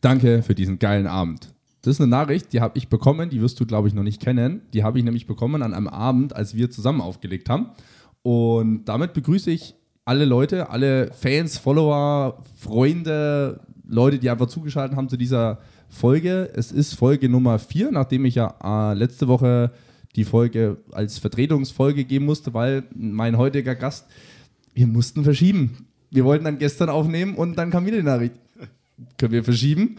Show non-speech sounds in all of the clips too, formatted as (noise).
Danke für diesen geilen Abend. Das ist eine Nachricht, die habe ich bekommen, die wirst du, glaube ich, noch nicht kennen. Die habe ich nämlich bekommen an einem Abend, als wir zusammen aufgelegt haben. Und damit begrüße ich alle Leute, alle Fans, Follower, Freunde, Leute, die einfach zugeschaltet haben zu dieser Folge. Es ist Folge Nummer 4, nachdem ich ja äh, letzte Woche die Folge als Vertretungsfolge geben musste, weil mein heutiger Gast, wir mussten verschieben. Wir wollten dann gestern aufnehmen und dann kam wieder die Nachricht. Können wir verschieben?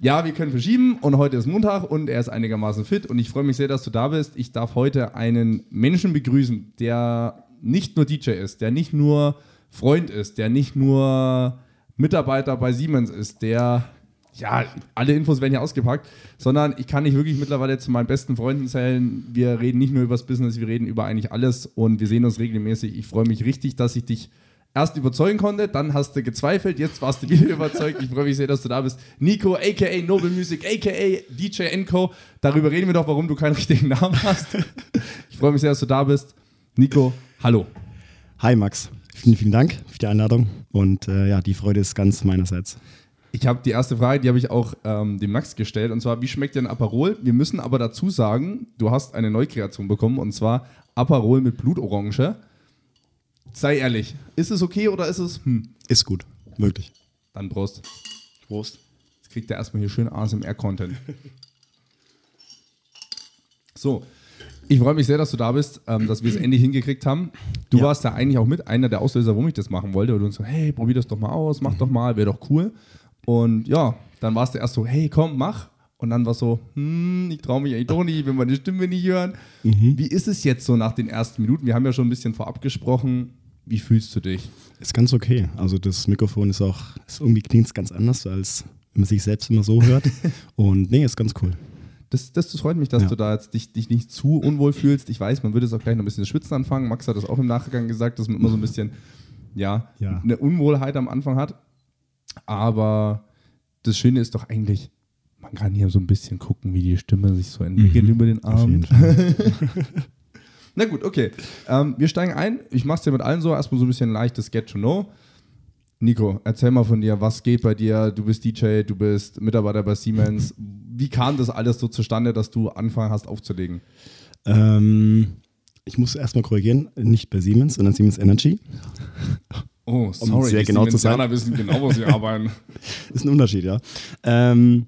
Ja, wir können verschieben und heute ist Montag und er ist einigermaßen fit und ich freue mich sehr, dass du da bist. Ich darf heute einen Menschen begrüßen, der nicht nur DJ ist, der nicht nur Freund ist, der nicht nur Mitarbeiter bei Siemens ist, der ja, alle Infos werden hier ausgepackt, sondern ich kann nicht wirklich mittlerweile zu meinen besten Freunden zählen. Wir reden nicht nur über das Business, wir reden über eigentlich alles und wir sehen uns regelmäßig. Ich freue mich richtig, dass ich dich erst überzeugen konnte, dann hast du gezweifelt, jetzt warst du wieder (laughs) überzeugt. Ich freue mich sehr, dass du da bist. Nico, aka Noble Music, aka DJ Enco. Darüber reden wir doch, warum du keinen richtigen Namen hast. (laughs) Ich freue mich sehr, dass du da bist. Nico, hallo. Hi Max, vielen, vielen Dank für die Einladung und äh, ja, die Freude ist ganz meinerseits. Ich habe die erste Frage, die habe ich auch ähm, dem Max gestellt, und zwar, wie schmeckt dir ein Aperol? Wir müssen aber dazu sagen, du hast eine Neukreation bekommen, und zwar Aperol mit Blutorange. Sei ehrlich, ist es okay oder ist es, hm? Ist gut, wirklich. Dann Prost. Prost. Jetzt kriegt er erstmal hier schön ASMR-Content. So, ich freue mich sehr, dass du da bist, ähm, dass wir es endlich hingekriegt haben. Du Ja. warst da eigentlich auch mit einer der Auslöser, warum ich das machen wollte. Und du so, hey, probier das doch mal aus, mach doch mal, wäre doch cool. Und ja, dann warst du erst so, hey, komm, mach. Und dann war so, hm, ich traue mich eigentlich doch nicht, ich will meine Stimme nicht hören. Wie ist es jetzt so nach den ersten Minuten? Wir haben ja schon ein bisschen vorab gesprochen. Wie fühlst du dich? Ist ganz okay. Also das Mikrofon ist auch, ist irgendwie klingt es ganz anders, als wenn man sich selbst immer so hört. (laughs) und nee, ist ganz cool. Das, das, das freut mich, dass Ja. du da jetzt dich, dich nicht zu unwohl fühlst. Ich weiß, man würde jetzt auch gleich noch ein bisschen schwitzen anfangen. Max hat das auch im Nachgang gesagt, dass man immer so ein bisschen, ja, Ja. eine Unwohlheit am Anfang hat. Aber das Schöne ist doch eigentlich, man kann hier so ein bisschen gucken, wie die Stimme sich so entwickelt über den Mhm. Auf jeden Abend. (laughs) Na gut, okay. Ähm, wir steigen ein. Ich mache es dir mit allen so. Erstmal so ein bisschen leichtes Get to Know. Nico, erzähl mal von dir, was geht bei dir? Du bist DJ, du bist Mitarbeiter bei Siemens. Wie kam das alles so zustande, dass du angefangen hast aufzulegen? ähm, ich muss erstmal korrigieren, nicht bei Siemens, sondern Siemens Energy. (laughs) Oh, sorry, sehr die genau zu sein. wissen genau, wo sie (laughs) arbeiten. Ist ein Unterschied, ja. Ähm,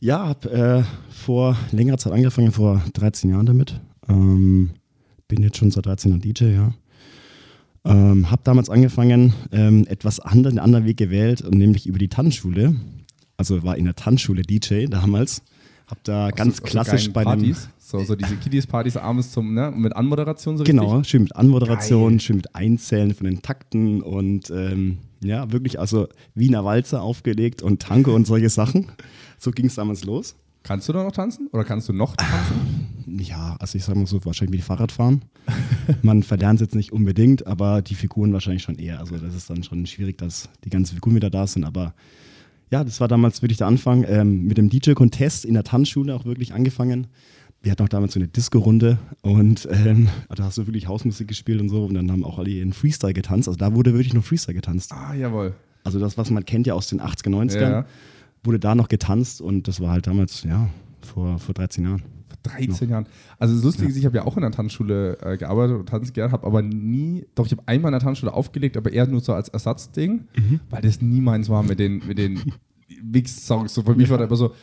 ja, habe äh, vor längerer Zeit angefangen, vor 13 Jahren damit. Ähm, bin jetzt schon seit 13 Jahren DJ, ja. Ähm, habe damals angefangen, ähm, etwas anderen, einen anderen Weg gewählt, und nämlich über die Tanzschule. Also war in der Tanzschule DJ damals. Hab da ganz so, so klassisch bei Partys. So, so diese Kiddies-Partys abends zum, ne? Mit Anmoderation so Genau, richtig. schön mit Anmoderation, Geil. schön mit Einzählen von den Takten und ähm, ja, wirklich also Wiener Walzer aufgelegt und Tango und solche Sachen. So ging es damals los. Kannst du da noch tanzen? Oder kannst du noch tanzen? (laughs) Ja, also ich sag mal so, wahrscheinlich wie Fahrradfahren. (laughs) Man verlernt es jetzt nicht unbedingt, aber die Figuren wahrscheinlich schon eher. Also das ist dann schon schwierig, dass die ganzen Figuren wieder da sind. Aber ja, das war damals wirklich der Anfang. Ähm, mit dem DJ-Contest in der Tanzschule auch wirklich angefangen. Wir hatten auch damals so eine Disco-Runde und ähm, da hast du wirklich Hausmusik gespielt und so. Und dann haben auch alle in Freestyle getanzt. Also da wurde wirklich nur Freestyle getanzt. Ah, jawohl. Also das, was man kennt ja aus den 80er, 90ern, Ja. Wurde da noch getanzt und das war halt damals, ja, vor, vor 13 Jahren. 13 Jahren. Also das Lustige ist, ich habe ja auch in der Tanzschule äh, gearbeitet und tanzen gelernt, habe aber nie, doch ich habe einmal in der Tanzschule aufgelegt, aber eher nur so als Ersatzding, weil das nie meins war mit den, mit den (laughs) Mix-Songs. So für mich war da immer so,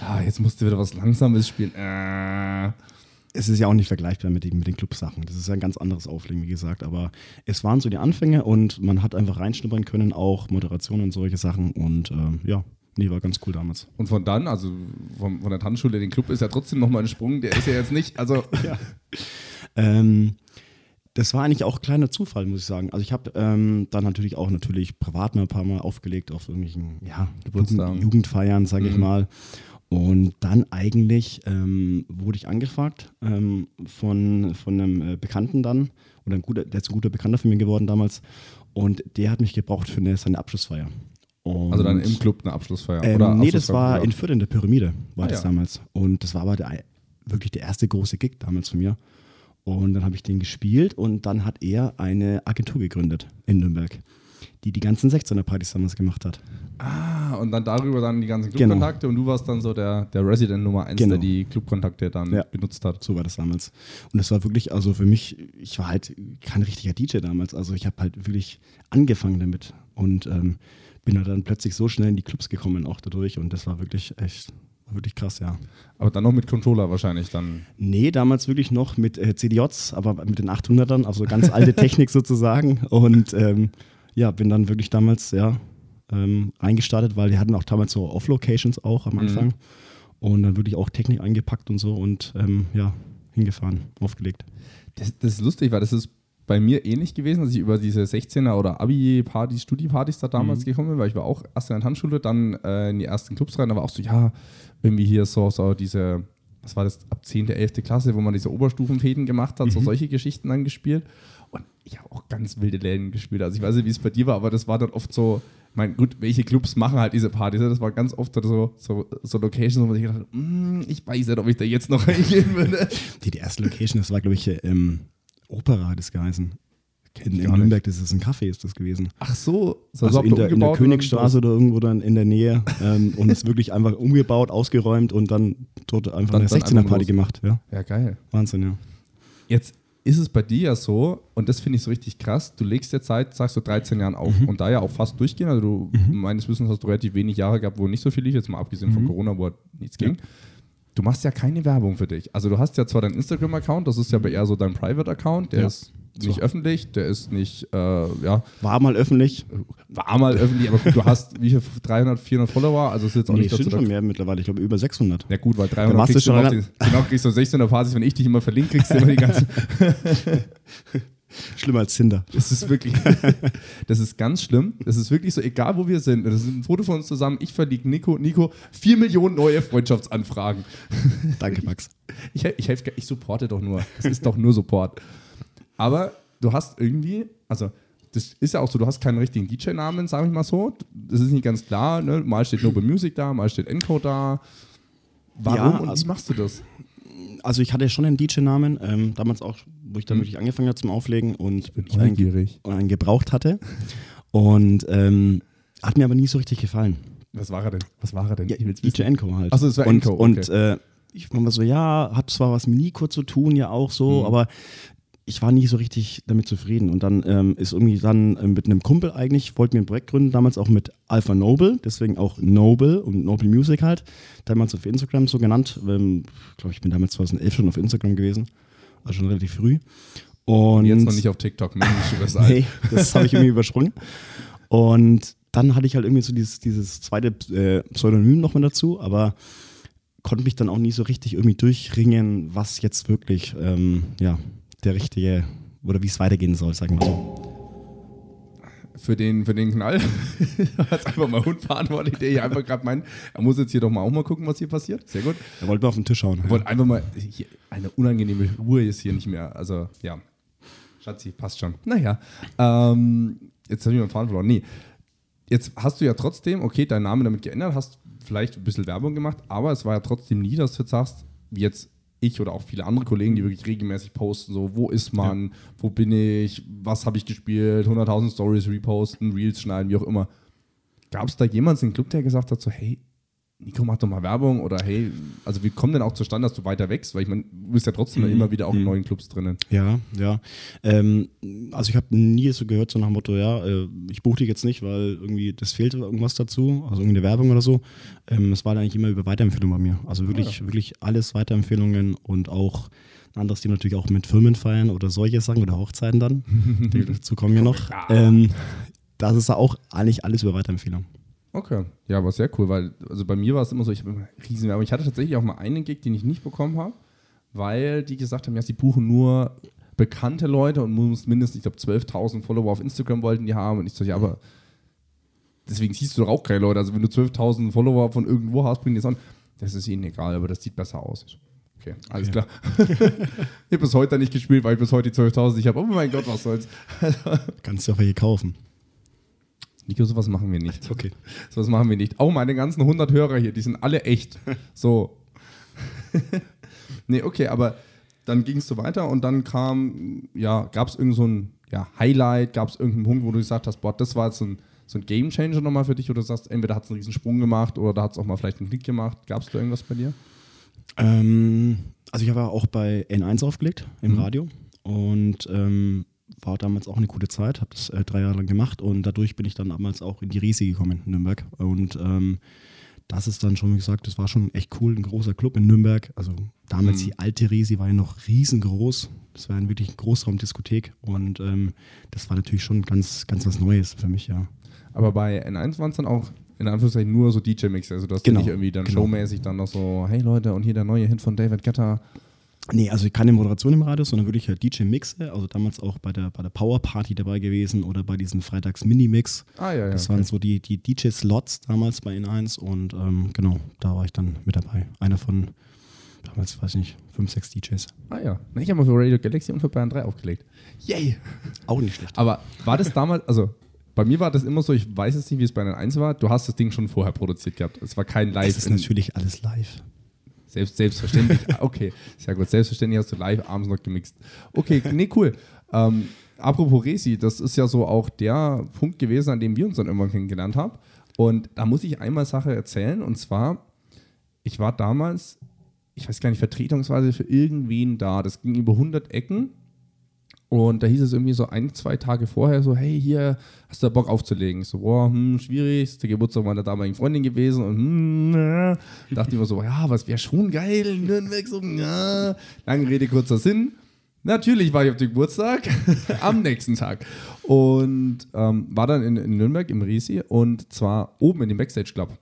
ah, jetzt musst du wieder was Langsames spielen. Äh. es ist ja auch nicht vergleichbar mit den, mit den Clubsachen. Das ist ja ein ganz anderes Auflegen, wie gesagt. Aber es waren so die Anfänge und man hat einfach reinschnuppern können, auch Moderation und solche Sachen. Und ähm, ja, nee, war ganz cool damals. Und von dann, also von, von der Tanzschule, den Club ist ja trotzdem nochmal ein Sprung, der ist ja jetzt nicht, also (laughs) Ähm, das war eigentlich auch ein kleiner Zufall, muss ich sagen. Also ich habe ähm, dann natürlich auch natürlich privat mal ein paar Mal aufgelegt auf irgendwelchen ja, Geburtstagen. Jugend, Jugendfeiern, sage ich Mhm. mal. Und dann eigentlich ähm, wurde ich angefragt ähm, von, von einem äh, Bekannten dann, oder ein guter, der ist ein guter Bekannter von mir geworden damals. Und der hat mich gebraucht für eine, seine Abschlussfeier. Und Also dann im Club eine Abschlussfeier. ähm, oder nee, das war in. Fürth in der Pyramide, war Ah, das ja. damals. Und das war aber der, wirklich der erste große Gig damals von mir. Und dann habe ich den gespielt und dann hat er eine Agentur gegründet in Nürnberg, die die ganzen 16er-Partys damals gemacht hat. Ah, und dann darüber dann die ganzen Genau. Clubkontakte und du warst dann so der, der Resident Nummer 1, Genau. der die Clubkontakte dann Ja. genutzt hat. So war das damals. Und es war wirklich, also für mich, ich war halt kein richtiger DJ damals. Also ich habe halt wirklich angefangen damit und ähm, bin dann plötzlich so schnell in die Clubs gekommen, auch dadurch. Und das war wirklich echt, wirklich krass, ja. Aber dann noch mit Controller wahrscheinlich dann. Nee, damals wirklich noch mit äh, CDJs, aber mit den 800ern, also ganz alte (laughs) Technik sozusagen. Und ähm, ja, bin dann wirklich damals, ja, ähm, eingestartet, weil die hatten auch damals so Off-Locations auch am Anfang. Und dann wirklich auch Technik eingepackt und so und ähm, ja, hingefahren, aufgelegt. Das, das ist lustig, weil das ist bei mir ähnlich gewesen, dass ich über diese 16er oder Abi-Partys, Studi-Partys da damals gekommen bin, weil ich war auch erst in der Tanzschule, dann äh, in die ersten Clubs rein, war auch so, ja, irgendwie hier so, so diese, was war das, ab 10., 11. Klasse, wo man diese Oberstufenfäden gemacht hat, so solche Geschichten dann gespielt. Und ich habe auch ganz wilde Läden gespielt. Also ich weiß nicht, wie es bei dir war, aber das war dann oft so, ich meine, gut, welche Clubs machen halt diese Partys? ne? Das war ganz oft so, so, so Locations, wo man sich gedacht hat, "Mm, ich weiß nicht, ob ich da jetzt noch (laughs) reingehen würde. Die, die erste Location, das war, glaube ich, ähm, Opera hat es geheißen. Kenn In, in. Nürnberg, das ist ein Café, ist das gewesen. Ach so, so Also in der, in der Königstraße oder irgendwo dann in der Nähe ähm, und es wirklich einfach umgebaut, ausgeräumt und dann dort einfach Dann- eine dann 16er einfach Party los. gemacht. Ja, Ja, geil. Wahnsinn, ja. Jetzt ist es bei dir ja so, und das finde ich so richtig krass, du legst jetzt seit, sagst du, 13 Jahren auf Mhm. und da ja auch fast durchgehen. Also du, meines Wissens hast du relativ wenig Jahre gehabt, wo nicht so viel lief, jetzt mal abgesehen Mhm. von Corona, wo halt nichts ging. Du machst ja keine Werbung für dich. Also du hast ja zwar deinen Instagram-Account, das ist ja aber eher so dein Private-Account, der Ja. ist nicht öffentlich, der ist nicht, äh, ja, War mal öffentlich. war mal öffentlich, aber gut, du hast wie viel, 300, 400 Follower, also es ist jetzt auch Nee, nicht dazu, schon mehr mittlerweile, ich glaube über 600. Ja gut, weil Da 300 machst du kriegst du schon noch, genau kriegst du 16er Partys, wenn ich dich immer verlinke, kriegst du immer die (laughs) ganzen (laughs) Schlimmer als Tinder. Das ist wirklich, (laughs) das ist ganz schlimm. Das ist wirklich so, egal wo wir sind. Das ist ein Foto von uns zusammen. Ich verliege Nico, Nico, 4 Millionen neue Freundschaftsanfragen. Danke, Max. Ich, hel- ich helfe, ich supporte doch nur. Es ist doch nur Support. Aber du hast irgendwie, also das ist ja auch so, du hast keinen richtigen DJ-Namen, sage ich mal so. Das ist nicht ganz klar. Ne? Mal steht Noble Music da, mal steht Encode da. Warum Ja, und also- wie machst du das? Also ich hatte schon einen DJ-Namen, ähm, damals auch, wo ich dann wirklich angefangen habe zum Auflegen und ich, einen, neugierig. und einen gebraucht hatte. Und ähm, hat mir aber nie so richtig gefallen. Was war er denn? Was war er denn? Ja, Ich will's DJ. Enco halt. Ach so, es war und, Enco, Und okay. äh, ich war mal so, ja, hat zwar was mit Nico zu tun, ja auch so, Mhm. aber ich war nie so richtig damit zufrieden. Und dann ähm, ist irgendwie dann äh, mit einem Kumpel eigentlich, wollten wir ein Projekt gründen, damals auch mit Alpha Noble, deswegen auch Noble und Noble Music halt, damals auf Instagram so genannt. Ähm, ich glaube, ich bin damals 2011 schon auf Instagram gewesen, also schon relativ früh. Und Jetzt noch nicht auf TikTok, Mensch, übers (laughs) All. Nee, das habe ich irgendwie übersprungen. Und dann hatte ich halt irgendwie so dieses, dieses zweite äh, Pseudonym noch mal dazu, aber konnte mich dann auch nie so richtig irgendwie durchringen, was jetzt wirklich ähm, ja, der richtige oder wie es weitergehen soll, sagen wir so. Für den, für den Knall (laughs) hat einfach mal Hund verantwortlich, der hier einfach gerade meint, er muss jetzt hier doch mal auch mal gucken, was hier passiert. Sehr gut. Er wollte mal auf den Tisch hauen. Er wollte einfach mal, hier, eine unangenehme Ruhe ist hier nicht mehr. Also, ja. Schatzi, passt schon. Naja, ähm, jetzt habe ich meinen Faden verloren. Nee, jetzt hast du ja trotzdem, okay, deinen Namen damit geändert, hast vielleicht ein bisschen Werbung gemacht, aber es war ja trotzdem nie, dass du jetzt sagst, jetzt ich oder auch viele andere Kollegen, die wirklich regelmäßig posten, so, wo ist man, wo bin ich, was habe ich gespielt, 100.000 Stories reposten, Reels schneiden, wie auch immer. Gab es da jemanden im Club, der gesagt hat, so, hey, Nico, mach doch mal Werbung oder hey, also wie kommt denn auch zustande, dass du weiter wächst? Weil ich meine, du bist ja trotzdem Mhm. immer wieder auch in neuen Clubs drinnen. Ja, ja. Ähm, also ich habe nie so gehört, so nach dem Motto, ja, äh, ich buche dich jetzt nicht, weil irgendwie das fehlt oder irgendwas dazu, also irgendeine Werbung oder so. Ähm, es war dann eigentlich immer über Weiterempfehlungen bei mir. Also wirklich, wirklich alles Weiterempfehlungen und auch ein anderes Thema natürlich auch mit Firmenfeiern oder solche Sachen oder Hochzeiten dann. (laughs) dazu kommen wir noch. Ähm, das ist auch eigentlich alles über Weiterempfehlung. Okay. Ja, aber sehr cool, weil also bei mir war es immer so, ich habe immer riesen Werbung. Ich hatte tatsächlich auch mal einen Gig, den ich nicht bekommen habe, weil die gesagt haben, ja, sie buchen nur bekannte Leute und muss mindestens, ich glaube, 12.000 Follower auf Instagram wollten die haben. Und ich so, ja, aber deswegen siehst du doch auch keine Leute. Also wenn du 12.000 Follower von irgendwo hast, bringen die es an. Das ist ihnen egal, aber das sieht besser aus. Okay, alles Okay. klar. (laughs) ich habe bis heute nicht gespielt, weil ich bis heute die 12.000 nicht habe. Oh mein Gott, was soll's. Kannst du auch welche kaufen. Nico, sowas machen wir nicht. Okay. Sowas machen wir nicht. Auch meine ganzen 100 Hörer hier, die sind alle echt. So. (laughs) nee, okay, aber dann ging es so weiter und dann kam, ja, gab es irgend so ein ja, Highlight, gab es irgendeinen Punkt, wo du gesagt hast, boah, das war jetzt so ein, so ein Game Changer nochmal für dich oder du sagst, entweder hat es einen riesen Sprung gemacht oder da hat es auch mal vielleicht einen Klick gemacht. Gab es da irgendwas bei dir? Ähm, also ich war auch bei N1 aufgelegt im Mhm. Radio und ähm, war damals auch eine gute Zeit, habe das äh, drei Jahre lang gemacht und dadurch bin ich dann damals auch in die Risi gekommen in Nürnberg und ähm, das ist dann schon, wie gesagt, das war schon echt cool, ein großer Club in Nürnberg. Also damals Mhm. die alte Risi war ja noch riesengroß. Das war eine wirklich Großraumdiskothek und ähm, das war natürlich schon ganz, ganz was Neues für mich, ja. Aber bei N1 waren es dann auch in Anführungszeichen nur so DJ-Mix. Also, du hast Genau, nicht irgendwie dann genau. showmäßig dann noch so, hey Leute, und hier der neue Hit von David Guetta. Nee, also keine Moderation im Radio, sondern wirklich halt DJ-Mixe. Also damals auch bei der, bei der Power Party dabei gewesen oder bei diesen Freitags-Mini-Mix. Ah, ja, ja. Das okay. waren so die, die DJ-Slots damals bei N1 und ähm, genau, da war ich dann mit dabei. Einer von damals, weiß ich nicht, fünf, sechs DJs. Ah, ja. Ich habe mal für Radio Galaxy und für Bayern 3 aufgelegt. Yay! Auch nicht schlecht. Aber war das damals, also bei mir war das immer so, ich weiß jetzt nicht, wie es bei N1 war, du hast das Ding schon vorher produziert gehabt. Es war kein Live. Es ist natürlich alles live. Selbst, selbstverständlich. (laughs) Okay, sehr gut. Selbstverständlich hast du live abends noch gemixt. Okay, nee, cool. Ähm, apropos Resi, das ist ja so auch der Punkt gewesen, an dem wir uns dann irgendwann kennengelernt haben. Und da muss ich einmal Sache erzählen. Und zwar, ich war damals, ich weiß gar nicht, vertretungsweise für irgendwen da. Das ging über 100 Ecken. Und da hieß es irgendwie so ein, zwei Tage vorher so, hey, hier, hast du Bock aufzulegen? So, boah, hm, schwierig, ist der Geburtstag meiner damaligen Freundin gewesen und hm, na. dachte ich mir so, ja, was wäre schon geil in Nürnberg, so, ja. Lange Rede, kurzer Sinn. Natürlich war ich auf dem Geburtstag (laughs) am nächsten Tag und ähm, war dann in, in Nürnberg im Resi und zwar oben in dem Backstage Club.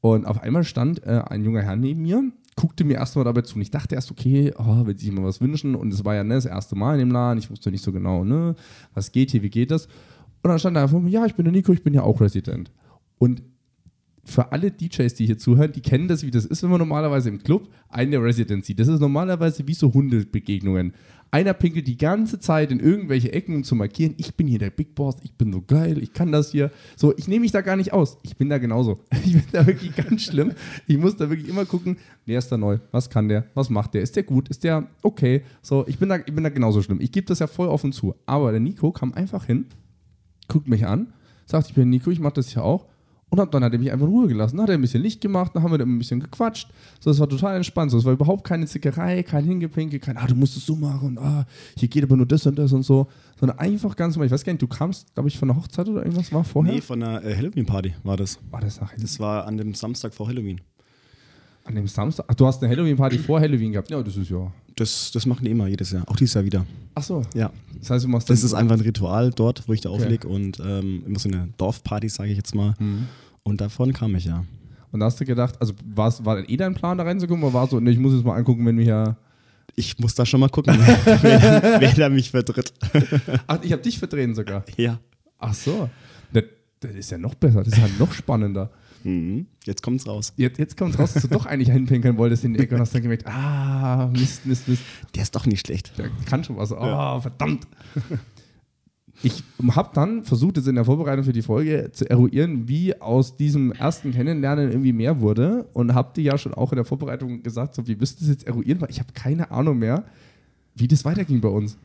Und auf einmal stand äh, ein junger Herr neben mir, guckte mir erstmal dabei zu und ich dachte erst, okay, oh, will sich mal was wünschen und es war ja ne, das erste Mal in dem Laden, ich wusste nicht so genau, ne, was geht hier, wie geht das? Und dann stand er einfach, ja, ich bin der Nico, ich bin ja auch Resident. Und für alle DJs, die hier zuhören, die kennen das, wie das ist, wenn man normalerweise im Club eine Residency. Das ist normalerweise wie so Hundebegegnungen. Einer pinkelt die ganze Zeit in irgendwelche Ecken, um zu markieren, ich bin hier der Big Boss, ich bin so geil, ich kann das hier. So, ich nehme mich da gar nicht aus. Ich bin da genauso. (laughs) Ich bin da wirklich ganz schlimm. Ich muss da wirklich immer gucken, wer ist da neu, was kann der, was macht der, ist der gut, ist der okay. So, ich bin da, ich bin da genauso schlimm. Ich gebe das ja voll offen zu. Aber der Nico kam einfach hin, guckt mich an, sagt, ich bin Nico, ich mache das hier auch. Und hab, dann hat er mich einfach in Ruhe gelassen. Dann hat er ein bisschen Licht gemacht, dann haben wir da ein bisschen gequatscht. So, das war total entspannt. So, es war überhaupt keine Zickerei, kein Hingepinke, kein, ah, du musst es so machen und ah, hier geht aber nur das und das und so. Sondern einfach ganz normal. Ich weiß gar nicht, du kamst, glaube ich, von einer Hochzeit oder irgendwas war vorher? Nee, von einer äh, Halloween-Party war das. war das nach Das war an dem Samstag vor Halloween. an dem Samstag? Ach, du hast eine Halloween-Party vor Halloween gehabt. Ja, das ist ja. Das, das machen die immer jedes Jahr. Auch dieses Jahr wieder. Ach so. Ja. Das heißt, du machst Das dann- ist einfach ein Ritual dort, wo ich da Okay. auflege und ähm, immer so eine Dorfparty, sage ich jetzt mal. Mhm. Und davon kam ich ja. Und da hast du gedacht, also war's, war eh dein Plan, da reinzukommen oder war so, ne, ich muss jetzt mal angucken, wenn wir hier. Ich muss da schon mal gucken, (laughs) wer, wer da mich vertritt. (laughs) Ach, ich habe dich verdrehen sogar. Ja. Ach so. Das, das ist ja noch besser, das ist ja noch spannender. Mhm. Jetzt kommt's raus. Jetzt, jetzt kommt raus, dass du doch eigentlich hinpinkeln wolltest in die Ecke und hast dann gemerkt, ah, Mist, Mist, Mist. Der ist doch nicht schlecht. Der kann schon was. Oh, Ja. verdammt. Ich habe dann versucht, jetzt in der Vorbereitung für die Folge zu eruieren, wie aus diesem ersten Kennenlernen irgendwie mehr wurde und habe dir ja schon auch in der Vorbereitung gesagt, so, wie müsst ihr das jetzt eruieren, weil ich habe keine Ahnung mehr, wie das weiterging bei uns.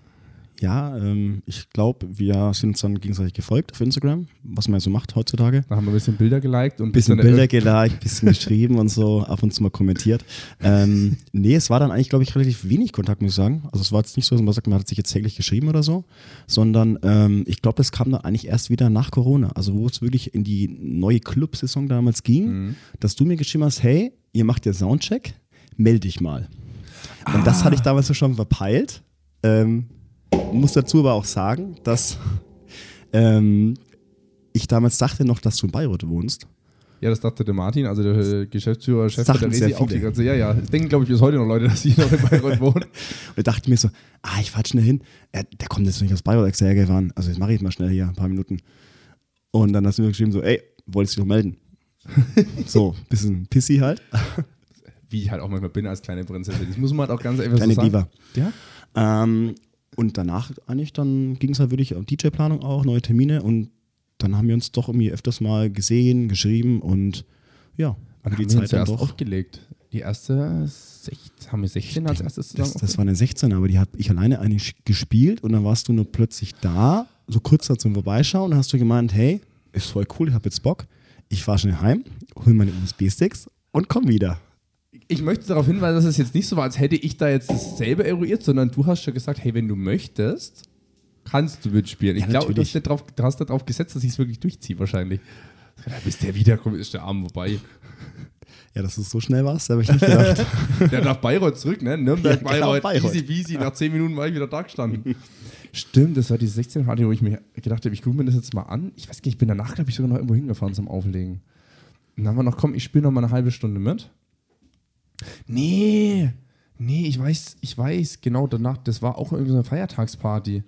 Ja, ähm, ich glaube, wir sind uns dann gegenseitig gefolgt auf Instagram, was man ja so macht heutzutage. Da haben wir ein bisschen Bilder geliked und Ein bisschen dann- Bilder geliked, ein bisschen geschrieben und so, ab und zu mal kommentiert. Ähm, nee, es war dann eigentlich, glaube ich, relativ wenig Kontakt, muss ich sagen. Also es war jetzt nicht so, dass man sagt, man hat sich jetzt täglich geschrieben oder so, sondern ähm, ich glaube, das kam dann eigentlich erst wieder nach Corona. Also wo es wirklich in die neue Club-Saison damals ging, Mhm. dass du mir geschrieben hast, hey, ihr macht ja Soundcheck, melde dich mal. Und das hatte ich damals so schon verpeilt. Ähm, muss dazu aber auch sagen, dass ähm, ich damals dachte noch, dass du in Bayreuth wohnst. Ja, das dachte der Martin, also der Geschäftsführer, Chef der Resi, auch die ganze, ja, ja. Das denken, glaube ich, bis heute noch Leute, (laughs) dass sie noch in Bayreuth wohnen. (laughs) Und da dachte ich mir so, ah, ich fahr schnell hin. Er, der kommt jetzt nicht aus Bayreuth extra hergefahren. Also jetzt mache ich mal schnell hier ein paar Minuten. Und dann hast du mir geschrieben so, ey, wolltest du dich noch melden? (laughs) so, bisschen pissy halt. Wie ich halt auch manchmal bin als kleine Prinzessin. Das muss man halt auch ganz einfach Kleine so sagen. Diva. Ja? Ähm, und danach eigentlich, dann ging es halt wirklich um DJ-Planung auch, neue Termine und dann haben wir uns doch irgendwie öfters mal gesehen, geschrieben und ja, die haben uns Zeit dann doch. aufgelegt? Die erste, sech, haben wir 16 als erstes zusammen Das, das war eine 16, aber die habe ich alleine eigentlich gespielt und dann warst du nur plötzlich da, so kurz da zum Vorbeischauen und hast du gemeint, hey, ist voll cool, ich habe jetzt Bock. Ich fahre schnell heim, hole meine USB-Sticks und komm wieder. Ich möchte darauf hinweisen, dass es jetzt nicht so war, als hätte ich da jetzt dasselbe eruiert, sondern du hast schon gesagt, hey, wenn du möchtest, kannst du mitspielen. Ich Ja, glaube, du, drauf- du hast darauf gesetzt, dass ich es wirklich durchziehe wahrscheinlich. Ja, bis der wiederkommt, ist der Abend vorbei. (laughs) Ja, dass du so schnell warst, habe ich nicht gedacht. (laughs) Der nach Bayreuth zurück, ne? Nürnberg, Ja, genau, Bayreuth, Bayreuth. easy peasy. Nach 10 Minuten war ich wieder da gestanden. (laughs) Stimmt, das war die 16 Party, wo ich mir gedacht habe, ich gucke mir das jetzt mal an. Ich weiß gar nicht, ich bin danach, glaube ich, sogar noch irgendwo hingefahren zum Auflegen. Und dann haben wir noch, komm, ich spiele noch mal eine halbe Stunde mit. Nee, nee, ich weiß, ich weiß, genau danach, das war auch irgendwie so eine Feiertagsparty.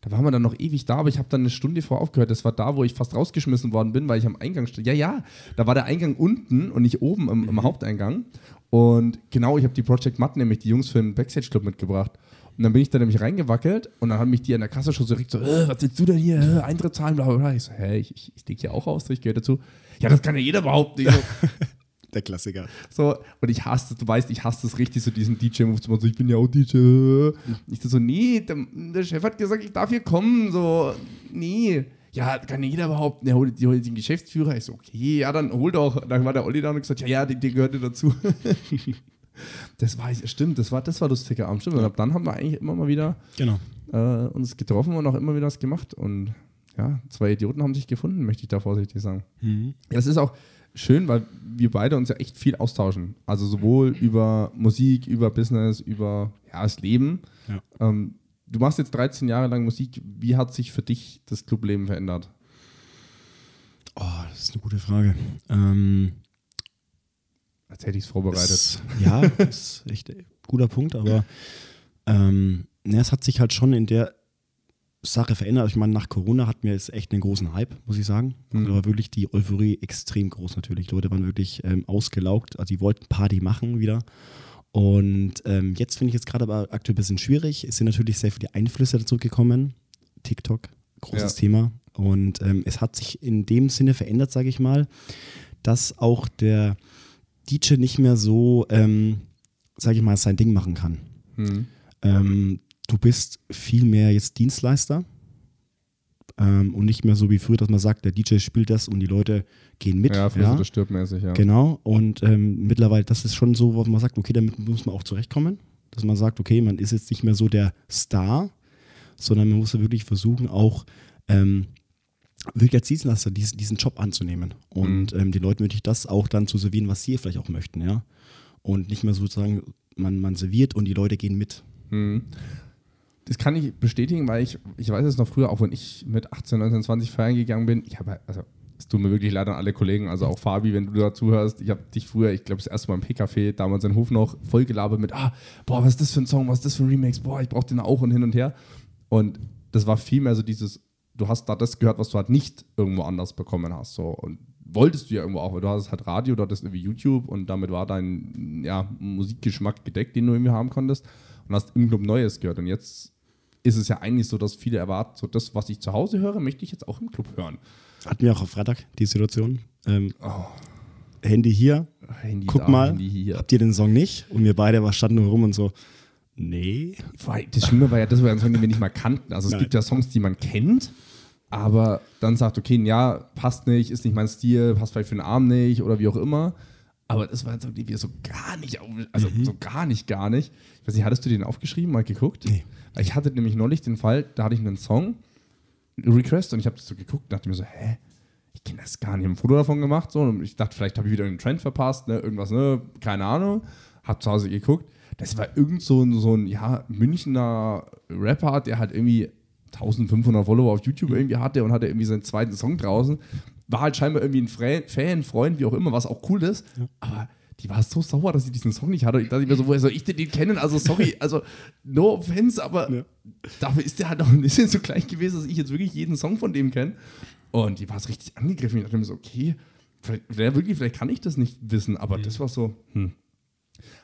Da waren wir dann noch ewig da, aber ich habe dann eine Stunde vor aufgehört. Das war da, wo ich fast rausgeschmissen worden bin, weil ich am Eingang stand. Ja, ja, da war der Eingang unten und nicht oben im, im Haupteingang. Und genau, ich habe die Project Matt nämlich, die Jungs für den Backstage-Club mitgebracht. Und dann bin ich da nämlich reingewackelt und dann haben mich die an der Kasse schon so direkt so, äh, was willst du denn hier, äh, Eintritt zahlen, bla bla bla. Ich so, hä, ich, ich, ich hier auch aus, ich gehöre dazu. Ja, das kann ja jeder behaupten. Ich so, (laughs) Der Klassiker. so, und ich hasse das, du weißt, ich hasse das richtig, so diesen DJ-Move zu machen, so, ich bin ja auch DJ. Ich so, nee, der, der Chef hat gesagt, ich darf hier kommen, so, nee. Ja, kann jeder behaupten, der holt, die holt den Geschäftsführer. Ich so, okay, ja, dann hol doch. Dann war der Olli da und gesagt, ja, ja, der, der gehörte dazu. (laughs) das war, stimmt, das war, das war lustiger Abend, stimmt. Und ab dann haben wir eigentlich immer mal wieder Genau. äh, uns getroffen und auch immer wieder was gemacht. Und ja, zwei Idioten haben sich gefunden, möchte ich da vorsichtig sagen. Mhm. Das ist auch schön, weil wir beide uns ja echt viel austauschen. Also sowohl über Musik, über Business, über ja, das Leben. Ja. Ähm, du machst jetzt 13 Jahre lang Musik. Wie hat sich für dich das Clubleben verändert? Oh, das ist eine gute Frage. Ähm, Als hätte ich es vorbereitet. Es, ja, das (laughs) ist echt ein guter Punkt, aber ähm, ne, es hat sich halt schon in der Sache verändert. Ich meine, nach Corona hatten wir jetzt echt einen großen Hype, muss ich sagen. Mhm. Da war wirklich die Euphorie extrem groß natürlich. Die Leute waren wirklich ähm, ausgelaugt, also die wollten Party machen wieder. Und ähm, jetzt finde ich jetzt gerade aber aktuell ein bisschen schwierig. Es sind natürlich sehr viele Einflüsse dazu gekommen. TikTok, großes Ja. Thema. Und ähm, es hat sich in dem Sinne verändert, sage ich mal, dass auch der DJ nicht mehr so, ähm, sage ich mal, sein Ding machen kann. Hm. Ähm, du bist viel mehr jetzt Dienstleister ähm, und nicht mehr so wie früher, dass man sagt, der DJ spielt das und die Leute gehen mit. Ja, früher das stirbmäßig, ja. Genau, und ähm, mittlerweile, das ist schon so, wo man sagt, okay, damit muss man auch zurechtkommen. Dass man sagt, okay, man ist jetzt nicht mehr so der Star, sondern man muss ja wirklich versuchen, auch ähm, wirklich als Dienstleister diesen, diesen Job anzunehmen und ähm, den Leuten wirklich das auch dann zu servieren, was sie vielleicht auch möchten, ja. Und nicht mehr sozusagen, man, man serviert und die Leute gehen mit. Hm. Das kann ich bestätigen, weil ich, ich weiß es noch früher, auch wenn ich mit 18, 19, 20 feiern gegangen bin, ich habe, also es tut mir wirklich leid an alle Kollegen, also auch Fabi, wenn du da zuhörst, ich habe dich früher, ich glaube das erste Mal im PKF, damals in Hof noch, voll gelabert mit, ah, boah, was ist das für ein Song, was ist das für ein Remix, boah, ich brauche den auch und hin und her. Und das war viel mehr so dieses, du hast da das gehört, was du halt nicht irgendwo anders bekommen hast. So. Und wolltest du ja irgendwo auch, weil du hattest halt Radio, du hattest irgendwie YouTube und damit war dein ja, Musikgeschmack gedeckt, den du irgendwie haben konntest und hast im Club Neues gehört. Und jetzt ist es ja eigentlich so, dass viele erwarten, so das, was ich zu Hause höre, möchte ich jetzt auch im Club hören. Hatten wir auch auf Freitag die Situation. Ähm, Oh, Handy hier, Handy guck da, mal, habt ihr den Song nicht? Und wir beide standen nur rum und so, nee. Das Schlimme war ja, das war ja ein Song, den wir nicht mal kannten. Also es Nein. gibt ja Songs, die man kennt, aber dann sagt, okay, ja, passt nicht, ist nicht mein Stil, passt vielleicht für den Arm nicht oder wie auch immer. Aber das war ein Song, den wir so gar nicht, also so gar nicht, gar nicht. Ich weiß nicht, hattest du den aufgeschrieben, mal geguckt? Nee. Ich hatte nämlich neulich den Fall, da hatte ich einen Song, Request, und ich habe das so geguckt und dachte mir so, hä? Ich kenne das gar nicht. Ich habe ein Foto davon gemacht so, und ich dachte, vielleicht habe ich wieder einen Trend verpasst, ne? irgendwas, ne? keine Ahnung. Hab zu Hause geguckt. Das war irgend so ein, so ein ja, Münchner Rapper, der halt irgendwie 1500 Follower auf YouTube irgendwie hatte und hatte irgendwie seinen zweiten Song draußen. War halt scheinbar irgendwie ein Fan, Freund, wie auch immer, was auch cool ist. Aber die war so sauer, dass sie diesen Song nicht hatte. Ich dachte mir so, woher soll ich denn den kennen? Also sorry, also no offense, aber Ja. dafür ist der halt noch ein bisschen so gleich gewesen, dass ich jetzt wirklich jeden Song von dem kenne. Und die war es richtig angegriffen. Ich dachte mir so, okay, vielleicht, wirklich, vielleicht kann ich das nicht wissen, aber das war so, hm.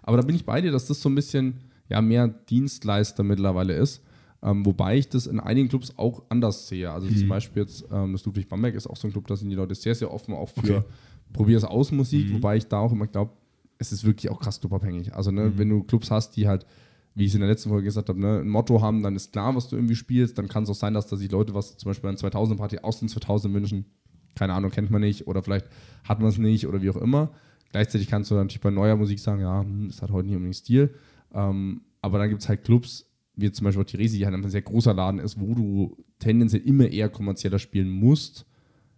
Aber da bin ich bei dir, dass das so ein bisschen ja, mehr Dienstleister mittlerweile ist. Ähm, wobei ich das in einigen Clubs auch anders sehe. Also zum Beispiel jetzt ähm, das Ludwig Bamberg ist auch so ein Club, da sind die Leute sehr, sehr offen auch für Okay. Probier es aus Musik, wobei ich da auch immer glaube, es ist wirklich auch krass clubabhängig. Also ne, wenn du Clubs hast, die halt, wie ich es in der letzten Folge gesagt habe, ne, ein Motto haben, dann ist klar, was du irgendwie spielst. Dann kann es auch sein, dass da sich Leute was zum Beispiel an 2000 Party aus den 2000 wünschen. keine Ahnung, kennt man nicht oder vielleicht hat man es nicht oder wie auch immer. Gleichzeitig kannst du natürlich bei neuer Musik sagen, ja, hm, es hat heute nicht unbedingt Stil. Ähm, aber dann gibt es halt Clubs, wie zum Beispiel auch die Resi, die halt ein sehr großer Laden ist, wo du tendenziell immer eher kommerzieller spielen musst,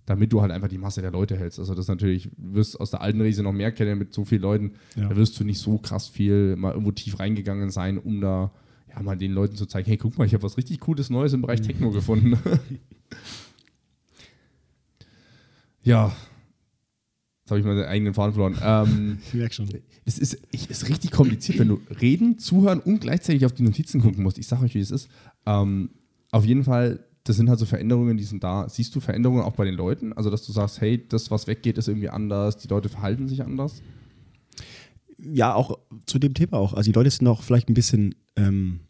damit du halt einfach die Masse der Leute hältst. Also das natürlich, du wirst aus der alten Resi noch mehr kennen mit so vielen Leuten, Ja. da wirst du nicht so krass viel mal irgendwo tief reingegangen sein, um da ja mal den Leuten zu zeigen, hey, guck mal, ich habe was richtig Cooles Neues im Bereich Techno (laughs) gefunden. (laughs) ja. Jetzt habe ich meinen eigenen Faden verloren. Ähm, (laughs) Ich merke schon. es ist, ich, ist richtig kompliziert, wenn du reden, zuhören und gleichzeitig auf die Notizen gucken musst. Ich sage euch, wie es ist. Ähm, auf jeden Fall, das sind halt so Veränderungen, die sind da. Siehst du Veränderungen auch bei den Leuten? Also, dass du sagst, hey, das, was weggeht, ist irgendwie anders, die Leute verhalten sich anders? Ja, auch zu dem Thema auch. Also die Leute sind auch vielleicht ein bisschen ähm,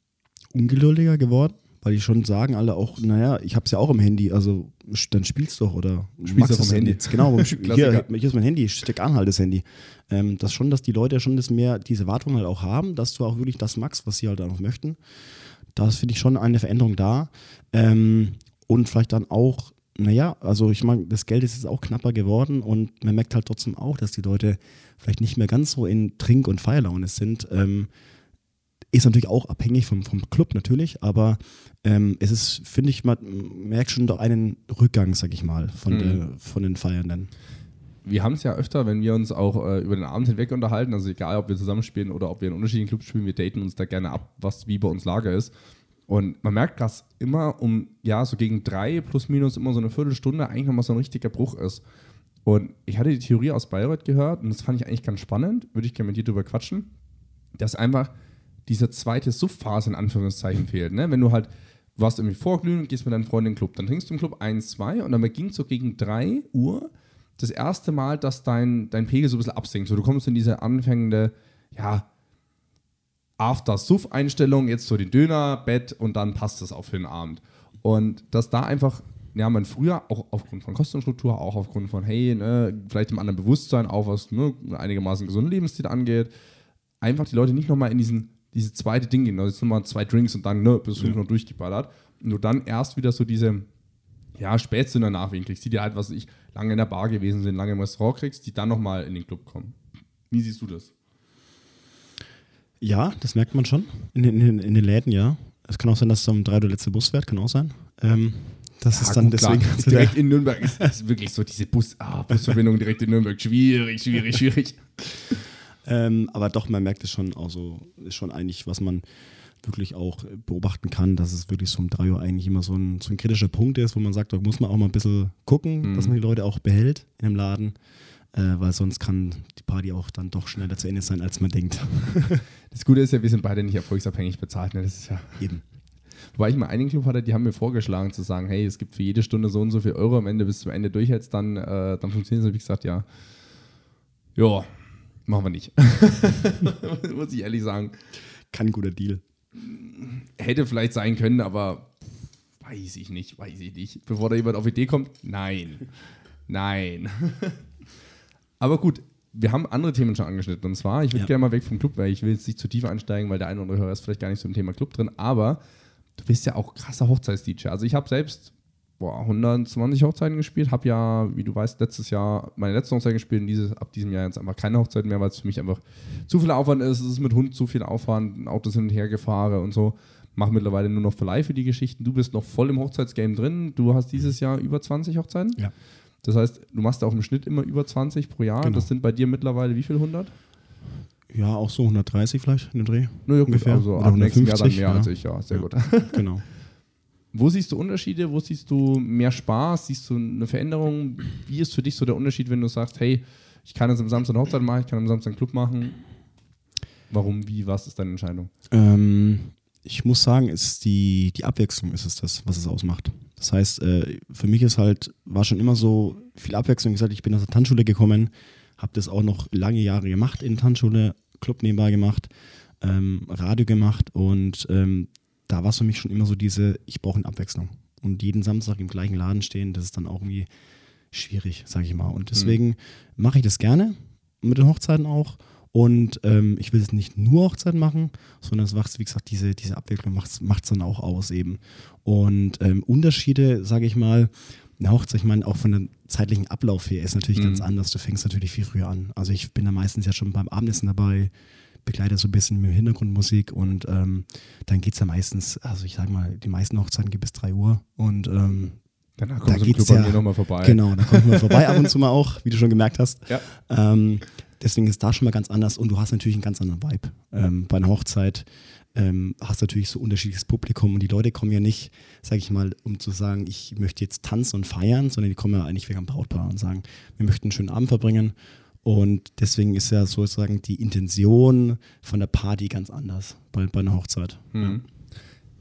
ungeduldiger geworden, weil die schon sagen alle auch, naja, ich habe es ja auch im Handy, also dann spielst doch oder Spielst du vom Handy. jetzt. Genau, (laughs) hier, hier ist mein Handy, steck an halt das Handy. Ähm, das schon, dass die Leute schon das mehr, diese Erwartung halt auch haben, dass du auch wirklich das magst, was sie halt auch möchten. Da ist, finde ich, schon eine Veränderung da. Ähm, und vielleicht dann auch, naja, also ich meine, das Geld ist jetzt auch knapper geworden und man merkt halt trotzdem auch, dass die Leute vielleicht nicht mehr ganz so in Trink- und Feierlaune sind. Ähm, ist natürlich auch abhängig vom, vom Club natürlich, aber ähm, es ist, finde ich, man merkt schon doch einen Rückgang, sag ich mal, von, Mhm. der, von den Feiernden. wir haben es ja öfter, wenn wir uns auch äh, über den Abend hinweg unterhalten, also egal, ob wir zusammenspielen oder ob wir in unterschiedlichen Clubs spielen, wir daten uns da gerne ab, was wie bei uns Lager ist. Und man merkt, dass immer um, ja, so gegen drei plus minus immer so eine Viertelstunde eigentlich nochmal so ein richtiger Bruch ist. Und ich hatte die Theorie aus Bayreuth gehört und das fand ich eigentlich ganz spannend, würde ich gerne mit dir drüber quatschen, dass einfach diese zweite Subphase in Anführungszeichen fehlt. Ne? Wenn du halt, warst irgendwie vorglühen und gehst mit deinen Freunden in den Club, dann trinkst du im Club 1, 2 und dann beginnt so gegen 3 Uhr das erste Mal, dass dein, dein Pegel so ein bisschen absinkt. So, du kommst in diese anfängende, ja, After-Suff-Einstellung, jetzt so den Döner, Bett und dann passt das auch für den Abend. Und dass da einfach, ja, man früher auch aufgrund von Kostenstruktur, auch aufgrund von, hey, ne, vielleicht einem anderen Bewusstsein, auch was ne, einigermaßen gesunden Lebensstil angeht, einfach die Leute nicht nochmal in diesen, diese zweite Ding gehen, also jetzt nochmal zwei Drinks und dann ne, bis fünf noch durchgeballert. Und du dann erst wieder so diese, ja, Spätsünder Nachwehen kriegst, die dir halt, was ich, lange in der Bar gewesen sind, lange im Restaurant kriegst, die dann nochmal in den Club kommen. Wie siehst du das? Ja, das merkt man schon in den, in, in den Läden, ja. Es kann auch sein, dass es um drei der letzte Bus fährt, kann auch sein. Ähm, das ist Ja, dann gut, deswegen (laughs) der- direkt in Nürnberg ist, ist wirklich so diese Bus, ah, Busverbindung direkt in Nürnberg. Schwierig, schwierig, schwierig. (laughs) Ähm, aber doch, man merkt es schon, also ist schon eigentlich, was man wirklich auch beobachten kann, dass es wirklich so um 3 Uhr eigentlich immer so ein, so ein kritischer Punkt ist, wo man sagt, da muss man auch mal ein bisschen gucken, Mhm. dass man die Leute auch behält in dem Laden, äh, weil sonst kann die Party auch dann doch schneller zu Ende sein, als man denkt. (laughs) Das Gute ist ja, wir sind beide nicht erfolgsabhängig bezahlt. Ne? Das ist ja. Eben. Wobei ich mal einen Club hatte, die haben mir vorgeschlagen zu sagen, hey, es gibt für jede Stunde so und so viel Euro am Ende, bis zum Ende durchhältst, dann, äh, dann funktioniert es. habe ich gesagt, ja, ja, machen wir nicht. (laughs) Muss ich ehrlich sagen. Kein guter Deal. Hätte vielleicht sein können, aber weiß ich nicht, weiß ich nicht. Bevor da jemand auf Idee kommt, nein. Nein. (laughs) aber gut, wir haben andere Themen schon angeschnitten. Und zwar, ich würde Ja. gerne mal weg vom Club, weil ich will jetzt nicht zu tief einsteigen, weil der eine oder andere Hörer ist vielleicht gar nicht so im Thema Club drin. Aber du bist ja auch krasser Hochzeits-DJ. Also ich habe selbst boah, 120 Hochzeiten gespielt, habe ja, wie du weißt, letztes Jahr meine letzte Hochzeit gespielt und dieses, ab diesem Jahr jetzt einfach keine Hochzeit mehr, weil es für mich einfach zu viel Aufwand ist. Es ist mit Hund zu viel Aufwand, Autos hin und her gefahren und so. Mache mittlerweile nur noch für live für die Geschichten. Du bist noch voll im Hochzeitsgame drin. Du hast dieses Jahr über 20 Hochzeiten. Ja. Das heißt, du machst auch im Schnitt immer über 20 pro Jahr. Genau. Das sind bei dir mittlerweile wie viel 100? Ja, auch so 130 vielleicht in den Dreh. Naja, Ungefähr. also ab nächsten Jahr dann 150, mehr ja. als ich, ja, sehr Ja. gut. (laughs) Genau. Wo siehst du Unterschiede? Wo siehst du mehr Spaß? Siehst du eine Veränderung? Wie ist für dich so der Unterschied, wenn du sagst, hey, ich kann jetzt am Samstag eine Hochzeit machen, ich kann am Samstag einen Club machen? Warum, wie, was ist deine Entscheidung? Ähm, ich muss sagen, ist die, die Abwechslung ist es das, was es ausmacht. Das heißt, äh, für mich ist halt, war schon immer so viel Abwechslung. Wie gesagt, ich bin aus der Tanzschule gekommen, habe das auch noch lange Jahre gemacht in der Tanzschule, Club nebenbei gemacht, ähm, Radio gemacht und ähm, da war es für mich schon immer so diese, ich brauche eine Abwechslung. Und jeden Samstag im gleichen Laden stehen, das ist dann auch irgendwie schwierig, sage ich mal. Und deswegen mache ich das gerne, mit den Hochzeiten auch. Und ähm, ich will es nicht nur Hochzeiten machen, sondern es macht, wie gesagt, diese, diese Abwicklung macht es dann auch aus eben. Und ähm, Unterschiede, sage ich mal, eine Hochzeit, ich meine, auch von dem zeitlichen Ablauf her ist natürlich Mhm. ganz anders. Du fängst natürlich viel früher an. Also ich bin da meistens ja schon beim Abendessen dabei, begleite so ein bisschen mit Hintergrundmusik und ähm, dann geht es ja meistens, also ich sag mal, die meisten Hochzeiten geht bis 3 Uhr und ähm, Danach Da kommst du im geht's Club bei ja- mir nochmal vorbei. genau, da kommt man vorbei ab und zu mal auch, wie du schon gemerkt hast. Ja. Ähm, deswegen ist da schon mal ganz anders und du hast natürlich einen ganz anderen Vibe. Ähm, bei einer Hochzeit ähm, hast du natürlich so unterschiedliches Publikum und die Leute kommen ja nicht, sage ich mal, um zu sagen, ich möchte jetzt tanzen und feiern, sondern die kommen ja eigentlich wegen dem Brautpaar und sagen, wir möchten einen schönen Abend verbringen. Und deswegen ist ja sozusagen die Intention von der Party ganz anders bei, bei einer Hochzeit. Mhm.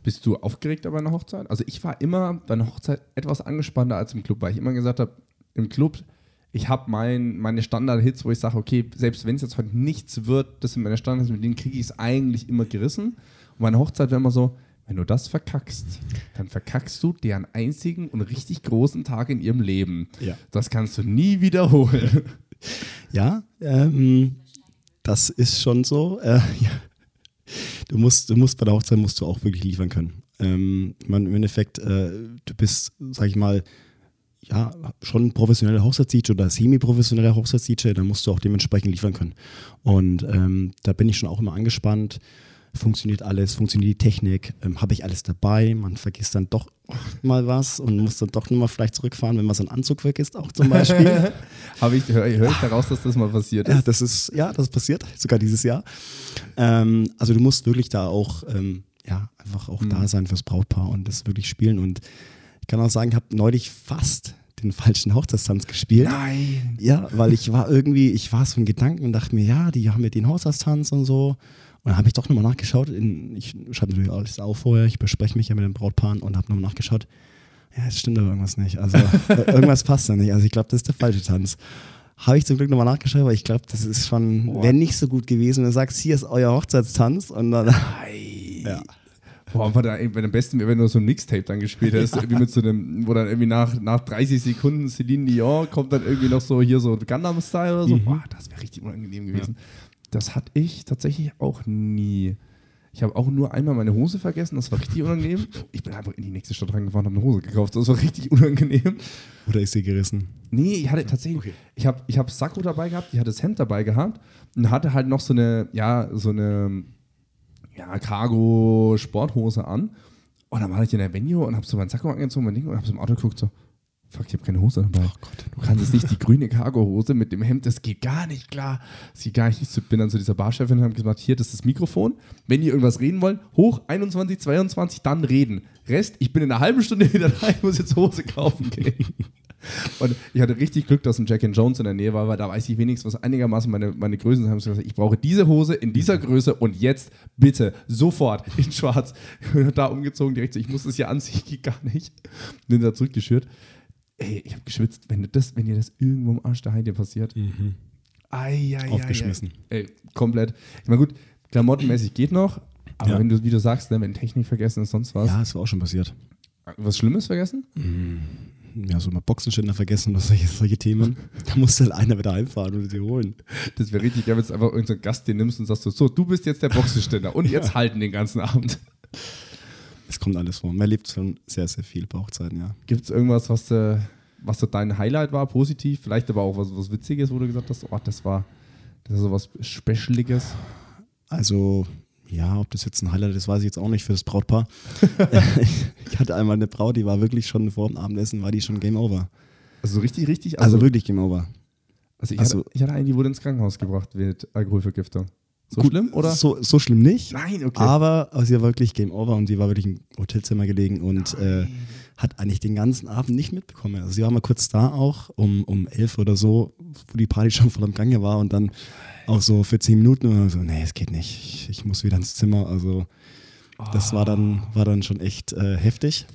Bist du aufgeregter bei einer Hochzeit? Also ich war immer bei einer Hochzeit etwas angespannter als im Club, weil ich immer gesagt habe, im Club, ich habe mein, meine Standard-Hits, wo ich sage, okay, selbst wenn es jetzt heute nichts wird, das sind meine Standards, mit denen kriege ich es eigentlich immer gerissen. Und meine Hochzeit wäre immer so, wenn du das verkackst, dann verkackst du deren einzigen und richtig großen Tag in ihrem Leben. Ja. Das kannst du nie wiederholen. Ja, ähm, das ist schon so. Äh, ja. Du musst, du musst bei der Hochzeit musst du auch wirklich liefern können. Ähm, man, Im Endeffekt, äh, du bist, sag ich mal, ja, schon professioneller Hochzeits-DJ oder semi-professioneller Hochzeits-DJ, dann musst du auch dementsprechend liefern können. Und ähm, da bin ich schon auch immer angespannt. Funktioniert alles, funktioniert die Technik, ähm, habe ich alles dabei, man vergisst dann doch mal was und muss dann doch nochmal vielleicht zurückfahren, wenn man seinen Anzug vergisst, auch zum Beispiel. (laughs) Habe ich, höre hör ich daraus, dass das mal passiert Ja, ist? das ist, ja, das passiert, sogar dieses Jahr. Ähm, also du musst wirklich da auch, ähm, ja, einfach auch da sein fürs Brautpaar und das wirklich spielen. Und ich kann auch sagen, ich habe neulich fast den falschen Hochzeitstanz gespielt. Nein. Ja, weil ich war irgendwie, ich war so in Gedanken und dachte mir, ja, die haben ja den Hochzeitstanz und so. Und dann habe ich doch nochmal nachgeschaut. In, ich schreibe natürlich alles auf vorher, ich bespreche mich ja mit den Brautpaaren und habe nochmal nachgeschaut. Ja, es stimmt aber irgendwas nicht. Also (laughs) irgendwas passt da nicht. Also ich glaube, das ist der falsche Tanz. Habe ich zum Glück nochmal nachgeschaut, aber ich glaube, das ist schon, wenn nicht so gut gewesen, wenn du sagst, hier ist euer Hochzeitstanz und dann, (laughs) ja. Boah, war da irgendwie am besten, wenn du so ein Mixtape dann gespielt (laughs) hast, irgendwie mit so einem, wo dann irgendwie nach, nach 30 Sekunden Celine Dion kommt dann irgendwie noch so hier so Gundam Style oder so. Boah, das wäre richtig unangenehm gewesen. Das hatte ich tatsächlich auch nie. Ich habe auch nur einmal meine Hose vergessen, das war richtig unangenehm. Ich bin einfach in die nächste Stadt reingefahren und habe eine Hose gekauft, das war richtig unangenehm. Oder ist sie gerissen? Nee, ich hatte tatsächlich, Okay. ich habe ich hab Sakko dabei gehabt, ich hatte das Hemd dabei gehabt und hatte halt noch so eine, ja, so eine, ja, Cargo-Sporthose an. Und dann war ich in der Venue und habe so meinen Sakko angezogen, mein Ding, und habe so im Auto geguckt, so, fuck, ich habe keine Hose dabei. Du kannst jetzt nicht die grüne Cargo-Hose mit dem Hemd, das geht gar nicht klar. Das geht gar nicht. Ich bin dann zu dieser Barchefin und habe gesagt, hier, das ist das Mikrofon. Wenn ihr irgendwas reden wollt, hoch 21, 22, dann reden. Rest, ich bin in einer halben Stunde (laughs) wieder da, ich muss jetzt Hose kaufen gehen. Und ich hatte richtig Glück, dass ein Jack and Jones in der Nähe war, weil da weiß ich wenigstens, was einigermaßen meine, meine Größen sind. Haben ich brauche diese Hose in dieser Größe und jetzt bitte sofort in schwarz. (laughs) Da umgezogen direkt so, ich muss das hier anziehen, geht gar nicht. Bin da zurückgeschürt. Ey, ich habe geschwitzt, wenn, du das, wenn dir das irgendwo im Arsch der Heide passiert. Ei, ei, ei, Aufgeschmissen. Ei. Ey, komplett. Ich meine, gut, klamottenmäßig geht noch, aber Ja. wenn du, wie du sagst, ne, wenn Technik vergessen ist, sonst was. Ja, ist auch schon passiert. Was Schlimmes vergessen? Ja, so mal Boxenständer vergessen oder solche, solche Themen. Da muss halt einer wieder heimfahren und sie holen. Das wäre richtig wenn du einfach irgendeinen Gast den nimmst und sagst so, so, du bist jetzt der Boxenständer und (laughs) jetzt halten den ganzen Abend. Es kommt alles vor. Man erlebt schon sehr, sehr viel bei Hochzeiten, ja. Gibt es irgendwas, was, äh, was so dein Highlight war, positiv? Vielleicht aber auch was, was Witziges, wo du gesagt hast, oh, das war, das ist so was Specialiges. Also, ja, ob das jetzt ein Highlight ist, weiß ich jetzt auch nicht für das Brautpaar. (laughs) (laughs) ich hatte einmal eine Braut, die war wirklich schon vor dem Abendessen, war die schon Game Over. Also so richtig, richtig. Also, Also, wirklich Game Over. also ich, also- hatte, ich hatte eine, die wurde ins Krankenhaus gebracht mit Alkoholvergiftung. So Gut, schlimm, oder? So, so schlimm nicht. Nein, okay. Aber, aber sie war wirklich Game Over und sie war wirklich im Hotelzimmer gelegen und äh, hat eigentlich den ganzen Abend nicht mitbekommen. Also sie war mal kurz da auch, um, um elf oder so, wo die Party (laughs) schon voll am Gange war und dann auch so für zehn Minuten und so, nee, es geht nicht, ich, ich muss wieder ins Zimmer. Also das war dann, war dann schon echt äh, heftig.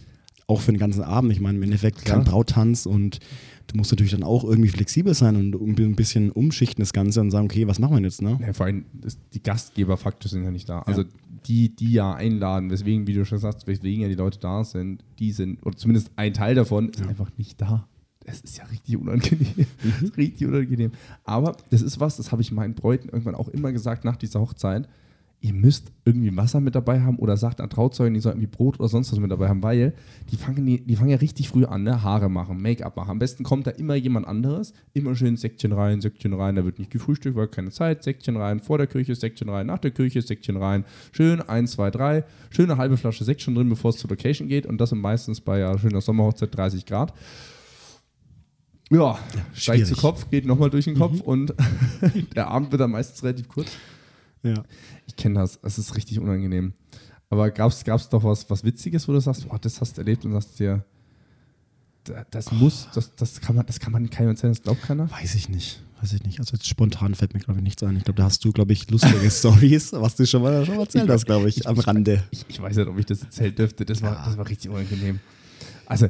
Auch für den ganzen Abend. Ich meine, im Endeffekt kein. Brautanz und du musst natürlich dann auch irgendwie flexibel sein und ein bisschen umschichten das Ganze und sagen, okay, was machen wir jetzt, ne? Ja, vor allem, die Gastgeberfaktor sind ja nicht da. Also die, die ja einladen, weswegen, wie du schon sagst, weswegen ja die Leute da sind, die sind, oder zumindest ein Teil davon, ist einfach nicht da. Das ist ja richtig unangenehm. (laughs) Ist richtig unangenehm. Aber das ist was, das habe ich meinen Bräuten irgendwann auch immer gesagt nach dieser Hochzeit. Ihr müsst irgendwie Wasser mit dabei haben oder sagt an Trauzeugen, die sollen irgendwie Brot oder sonst was mit dabei haben, weil die fangen, die, die fangen ja richtig früh an, ne? Haare machen, Make-up machen. Am besten kommt da immer jemand anderes, immer schön Säckchen rein, Säckchen rein, da wird nicht gefrühstückt, weil keine Zeit, Säckchen rein, vor der Küche, Säckchen rein, nach der Küche, Säckchen rein, schön, eins, zwei, drei, schöne halbe Flasche Sekt schon drin, bevor es zur Location geht und das meistens bei ja, schöner Sommerhochzeit 30 Grad. Ja, ja steigt zu Kopf, geht nochmal durch den Kopf mhm. und (laughs) der Abend wird dann meistens relativ kurz. Ja. Ich kenne das, es ist richtig unangenehm. Aber gab es doch was, was Witziges, wo du sagst, oh, das hast du erlebt und sagst dir, das muss, das, das kann man, das kann man keinem erzählen, das glaubt keiner? Weiß ich nicht. Weiß ich nicht. Also jetzt spontan fällt mir, glaube ich, nichts ein. Ich glaube, da hast du, glaube ich, lustige (laughs) Stories, was du schon mal, schon mal erzählt hast, glaube ich, ich, am Rande. Ich, ich, weiß nicht, ob ich das erzählt dürfte. Das war, ja. das war richtig unangenehm. Also,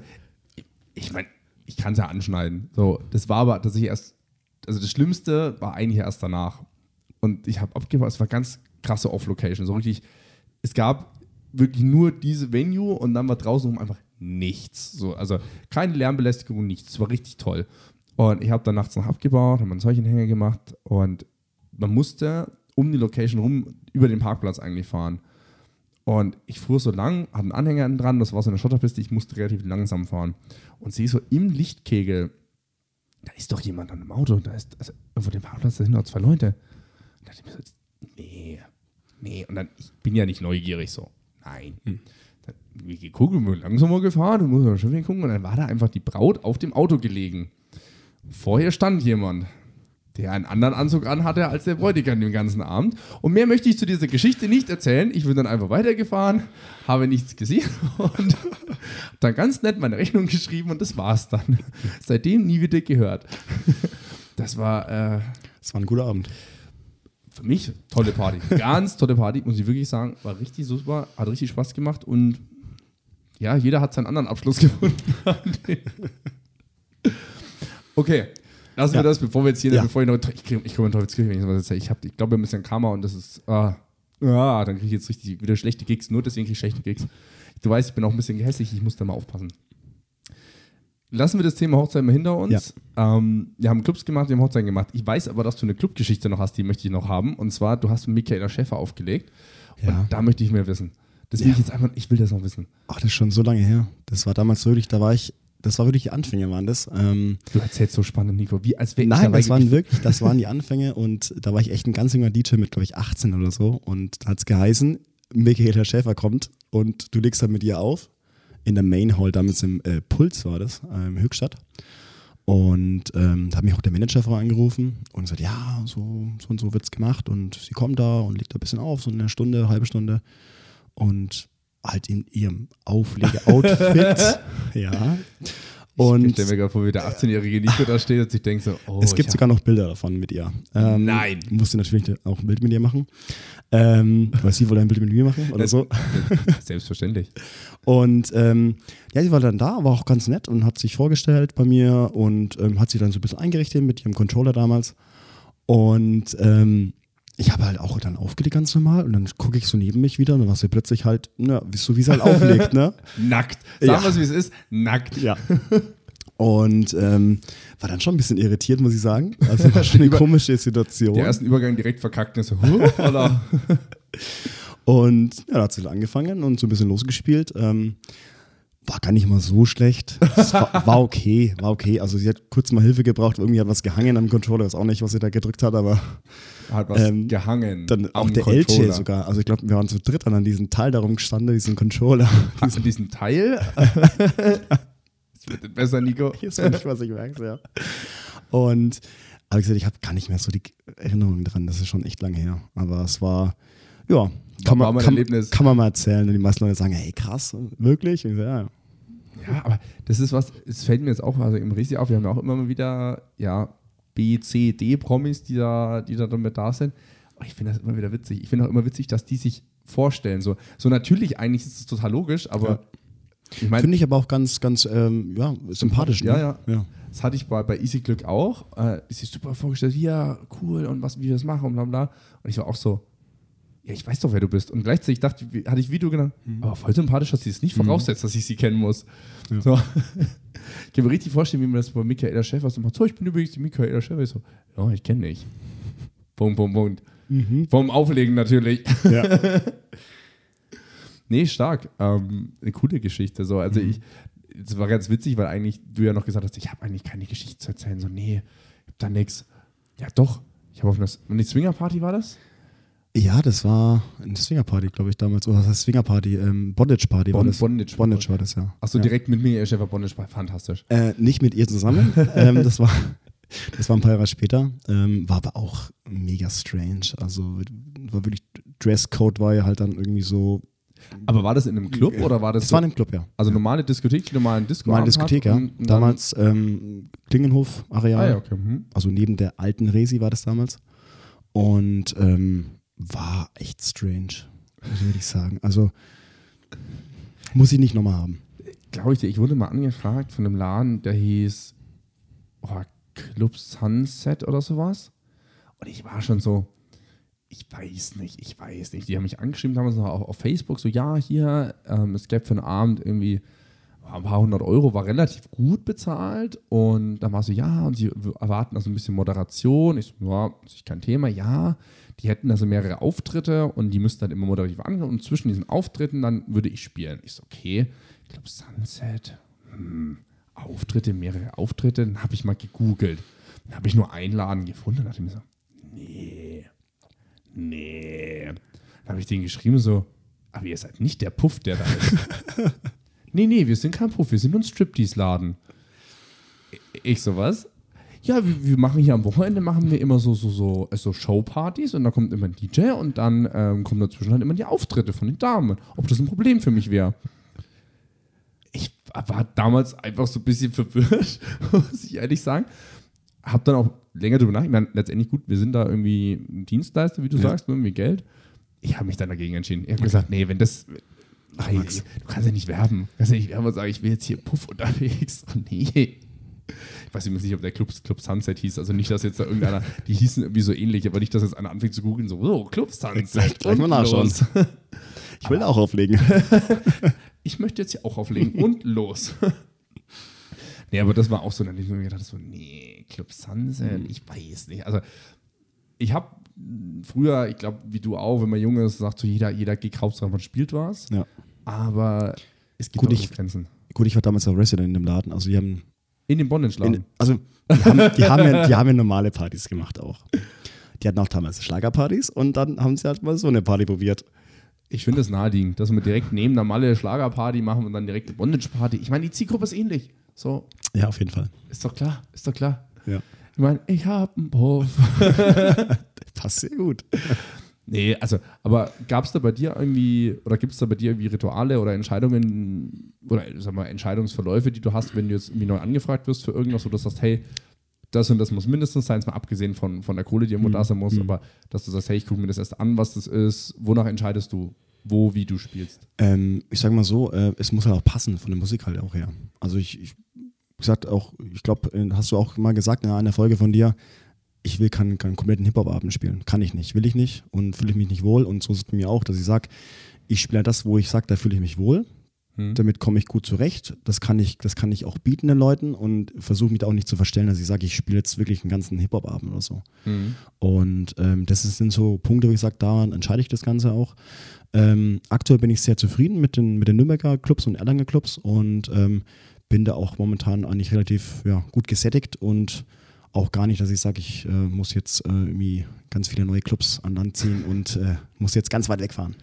ich, ich meine, ich kann es ja anschneiden. So, das war aber, dass ich erst, also das Schlimmste war eigentlich erst danach. Und ich habe abgebaut, es war ganz krasse Off-Location. So richtig, es gab wirklich nur diese Venue und dann war draußen einfach nichts. So, also keine Lärmbelästigung, nichts. Es war richtig toll. Und ich habe dann nachts noch abgebaut, habe einen solchen Hänger gemacht und man musste um die Location rum über den Parkplatz eigentlich fahren. Und ich fuhr so lang, hatte einen Anhänger dran, das war so eine Schotterpiste, ich musste relativ langsam fahren. Und sehe so im Lichtkegel, da ist doch jemand an dem Auto, da ist, also irgendwo dem Parkplatz, da sind noch zwei Leute. Und da dachte ich mir so, nee, nee. Und dann, ich bin ja nicht neugierig so. Nein. Hm. Dann, wir geguckt, wir langsamer gefahren, und muss schon gucken. Und dann war da einfach die Braut auf dem Auto gelegen. Vorher stand jemand, der einen anderen Anzug anhatte als der Bräutigam den ganzen Abend. Und mehr möchte ich zu dieser Geschichte nicht erzählen. Ich bin dann einfach weitergefahren, habe nichts gesehen (laughs) und dann ganz nett meine Rechnung geschrieben und das war's dann. (laughs) Seitdem nie wieder gehört. Das war. Äh, das war ein guter Abend für mich tolle Party. (laughs) Ganz tolle Party, muss ich wirklich sagen. War richtig super, hat richtig Spaß gemacht und ja, jeder hat seinen anderen Abschluss (laughs) gefunden. okay, lassen ja. wir das, bevor wir jetzt hier, ja. bevor ich noch, ich, ich komme in Teufelskirche, wenn ich sowas erzähle. Ich, ich glaube, ein bisschen Karma und das ist, ah, ah dann kriege ich jetzt richtig wieder schlechte Gigs, nur deswegen kriege ich schlechte Gigs. Du weißt, ich bin auch ein bisschen gehässig, ich muss da mal aufpassen lassen wir das Thema Hochzeit mal hinter uns. Ja. Ähm, wir haben Clubs gemacht, wir haben Hochzeiten gemacht. Ich weiß aber, dass du eine Clubgeschichte noch hast, die möchte ich noch haben. Und zwar, du hast mit Michaela Schäfer aufgelegt. Ja. Und da möchte ich mehr wissen. Das will ja. ich jetzt einfach, ich will das noch wissen. Ach, das ist schon so lange her. Das war damals wirklich, da war ich, das war wirklich die Anfänge, waren das. Ähm, du erzählst so spannend, Nico. Wie, als Nein, das waren wirklich, das waren die (laughs) Anfänge und da war ich echt ein ganz junger DJ mit, glaube ich, 18 oder so. Und da hat es geheißen, Michaela Schäfer kommt und du legst dann mit ihr auf in der Main Hall, damals im äh, Puls war das, äh, in Höchstadt. Und ähm, da hat mich auch der Manager vorher angerufen und gesagt, ja, so, so und so wird es gemacht. Und sie kommt da und legt da ein bisschen auf, so eine Stunde, halbe Stunde. Und halt in ihrem Auflege-Outfit. (laughs) ja. Und ich stelle mir gerade vor, wie der 18-jährige Nico da steht und sich denkt so, oh. Es gibt sogar noch Bilder davon mit ihr. Ähm, Nein. Musste natürlich auch ein Bild mit ihr machen. Ähm, weil sie wollte ein Bild mit mir machen oder so. (laughs) Selbstverständlich. Und ähm, ja, sie war dann da, war auch ganz nett und hat sich vorgestellt bei mir und ähm, hat sich dann so ein bisschen eingerichtet mit ihrem Controller damals. Und ähm, ich habe halt auch dann aufgelegt ganz normal und dann gucke ich so neben mich wieder und dann war sie plötzlich halt, na, so wie sie halt auflegt, ne? (laughs) Nackt. Sagen wir es, wie es ist. Nackt. Ja. (laughs) Und ähm, war dann schon ein bisschen irritiert, muss ich sagen. Also war (laughs) schon eine komische Situation. Der erste Übergang direkt verkackt und so, huh, oder? und ja, da hat sie angefangen und so ein bisschen losgespielt. Ähm, war gar nicht mal so schlecht. War, war, okay, war okay. Also sie hat kurz mal Hilfe gebraucht, irgendwie hat was gehangen am Controller, weiß auch nicht, was sie da gedrückt hat, aber hat was ähm, gehangen. Dann auch der Controller. LG sogar. Also ich glaube, wir waren zu dritt an diesem Teil darum gestanden, diesen Controller. Diesen, diesen Teil? (laughs) Das wird besser, Nico. Jetzt bin ich, was ich merke, ja. Und habe gesagt, ich habe gar nicht mehr so die Erinnerungen dran. Das ist schon echt lange her. Aber es war, ja, kann, man, kann, kann, man mal erzählen. Und die meisten Leute sagen, hey, krass, wirklich? Und ich ja. Ja, aber das ist was, es fällt mir jetzt auch, also im richtig auf, wir haben ja auch immer mal wieder, ja, B, C, D-Promis, die da, die da damit da sind. Aber ich finde das immer wieder witzig. Ich finde auch immer witzig, dass die sich vorstellen. So, so natürlich, eigentlich ist es total logisch, aber ja. Ich mein, Finde ich aber auch ganz, ganz ähm, ja, sympathisch. Ja, ne? ja, ja. Das hatte ich bei, bei Easy Glück auch. Äh, ist sich super vorgestellt, ja, cool und was, wie wir das machen und bla bla. Und ich war auch so, ja, ich weiß doch, wer du bist. Und gleichzeitig dachte, hatte ich Video genannt, mhm. aber voll sympathisch, dass sie es nicht mhm. voraussetzt, dass ich sie kennen muss. Ja. So. (laughs) ich kann mir richtig vorstellen, wie man das bei Michaela Schäfer so macht. So, ich bin übrigens die Michaela Schäfer. Ich so, ja, ich kenne dich. (laughs) Punkt, Punkt, Punkt. Vom Auflegen natürlich. Ja. (laughs) Nee, stark. Ähm, eine coole Geschichte. So. Also ich, es war ganz witzig, weil eigentlich du ja noch gesagt hast, ich habe eigentlich keine Geschichte zu erzählen. So, nee, ich hab da nix. Ja, doch. Ich habe auf einer eine Swingerparty war das? Ja, das war eine Swingerparty, glaube ich, damals. Oder was heißt Swingerparty? Ähm, Bondage-Party war Bon- das. Bondage- Bondage war das, ja. Achso, ja. direkt mit mir, Schäfer Bondage, war fantastisch. Äh, nicht mit ihr zusammen. (laughs) ähm, das, war, das war ein paar Jahre später. Ähm, war aber auch mega strange. Also war wirklich, Dresscode war ja halt dann irgendwie so. Aber war das in einem Club oder war das? Das so, war in einem Club, ja. also normale Diskothek, die normalen Disco. Meine Diskothek, ja. Damals ähm, Klingenhof-Areal. Ah, ja, okay. Hm. Also neben der alten Resi war das damals. Und ähm, war echt strange, würde ich sagen. Also muss ich nicht nochmal haben. Glaube ich dir, ich wurde mal angefragt von einem Laden, der hieß oh, Club Sunset oder sowas. Und ich war schon so, ich weiß nicht, ich weiß nicht. Die haben mich angeschrieben damals noch auf, auf Facebook, so ja, hier, ähm, es gäbe für einen Abend irgendwie ein paar hundert Euro, war relativ gut bezahlt. Und dann war so, ja, und sie erwarten also ein bisschen Moderation. Ich so, ja, ist kein Thema, ja. Die hätten also mehrere Auftritte und die müssten dann immer moderativ angehen. Und zwischen diesen Auftritten dann würde ich spielen. Ich so, okay, ich glaube Sunset, hm, Auftritte, mehrere Auftritte. Dann habe ich mal gegoogelt. Dann habe ich nur einen Laden gefunden. Dann dachte ich mir so, nee, nee. Dann habe ich denen geschrieben so, aber ihr seid nicht der Puff, der da ist. (laughs) nee, nee, wir sind kein Puff, wir sind nur ein Striptease-Laden. Ich so, was? Ja, wir, wir machen hier am Wochenende machen wir immer so, so, so, so Showpartys und da kommt immer ein DJ und dann ähm, kommen dazwischen halt immer die Auftritte von den Damen. Ob das ein Problem für mich wäre. Ich war damals einfach so ein bisschen verwirrt, (laughs) muss ich ehrlich sagen. Hab dann auch länger drüber nachgedacht. Ich meine, letztendlich gut, wir sind da irgendwie Dienstleister, wie du Ja. sagst, nur irgendwie Geld. Ich habe mich dann dagegen entschieden. Ich habe gesagt, nee, wenn das. Ey, Max. du kannst ja nicht werben. Du kannst ja nicht werben und sagen, ich will jetzt hier Puff unterwegs. (laughs) Oh, nee. Ich weiß übrigens nicht, ob der Club, Club Sunset hieß. Also nicht, dass jetzt da irgendeiner, (laughs) die hießen irgendwie so ähnlich, aber nicht, dass jetzt einer anfängt zu googeln, so, oh, Club Sunset. Gleich mal nachschauen. (laughs) Ich will auch auflegen. Ich möchte jetzt hier auch auflegen und los. nee, aber das war auch so, dann habe ich mir gedacht, so, nee, Club Sunset, ich weiß nicht. Also, ich habe früher, ich glaube, wie du auch, wenn man jung ist, sagt so jeder, jeder Gig, Hauptsache man spielt was. Ja. Aber es gibt Gut, auch ich- Grenzen. Gut, ich war damals auch Resident in dem Laden. Also die haben, In dem Bondage-Laden. also die haben, die, haben ja, die haben ja normale Partys gemacht auch. Die hatten auch damals Schlagerpartys und dann haben sie halt mal so eine Party probiert. Ich finde es naheliegend, dass wir direkt neben normale Schlagerparty machen und dann direkt eine Bondage-Party. Ich meine, die Zielgruppe ist ähnlich. So, Ja, auf jeden Fall. ist doch klar, ist doch klar. Ja. Ich meine, ich habe einen Puff. (laughs) Passt sehr gut. Nee, also, aber gab es da bei dir irgendwie, oder gibt es da bei dir irgendwie Rituale oder Entscheidungen oder sag mal, Entscheidungsverläufe, die du hast, wenn du jetzt irgendwie neu angefragt wirst für irgendwas, wo du sagst, hey, das und das muss mindestens sein, mal abgesehen von, von der Kohle, die irgendwo da sein muss, aber dass du sagst, hey, ich gucke mir das erst an, was das ist, wonach entscheidest du, wo, wie du spielst. Ähm, ich sage mal so, äh, es muss halt auch passen von der Musik halt auch her. Also ich, ich gesagt auch, ich glaube, hast du auch mal gesagt in einer Folge von dir, ich will keinen, keinen kompletten Hip-Hop-Abend spielen. Kann ich nicht, will ich nicht und fühle ich mich nicht wohl. Und so ist es mir auch, dass ich sage, ich spiele das, wo ich sage, da fühle ich mich wohl. Hm. Damit komme ich gut zurecht. Das kann ich, das kann ich auch bieten den Leuten und versuche mich da auch nicht zu verstellen, dass ich sage, ich spiele jetzt wirklich einen ganzen Hip-Hop-Abend oder so. Mhm. Und ähm, das sind so Punkte, wo ich sage, daran entscheide ich das Ganze auch. Ähm, aktuell bin ich sehr zufrieden mit den, mit den Nürnberger Clubs und Erlanger Clubs und ähm, bin da auch momentan eigentlich relativ ja, gut gesättigt und auch gar nicht, dass ich sage, ich äh, muss jetzt äh, irgendwie ganz viele neue Clubs an Land ziehen und äh, muss jetzt ganz weit wegfahren.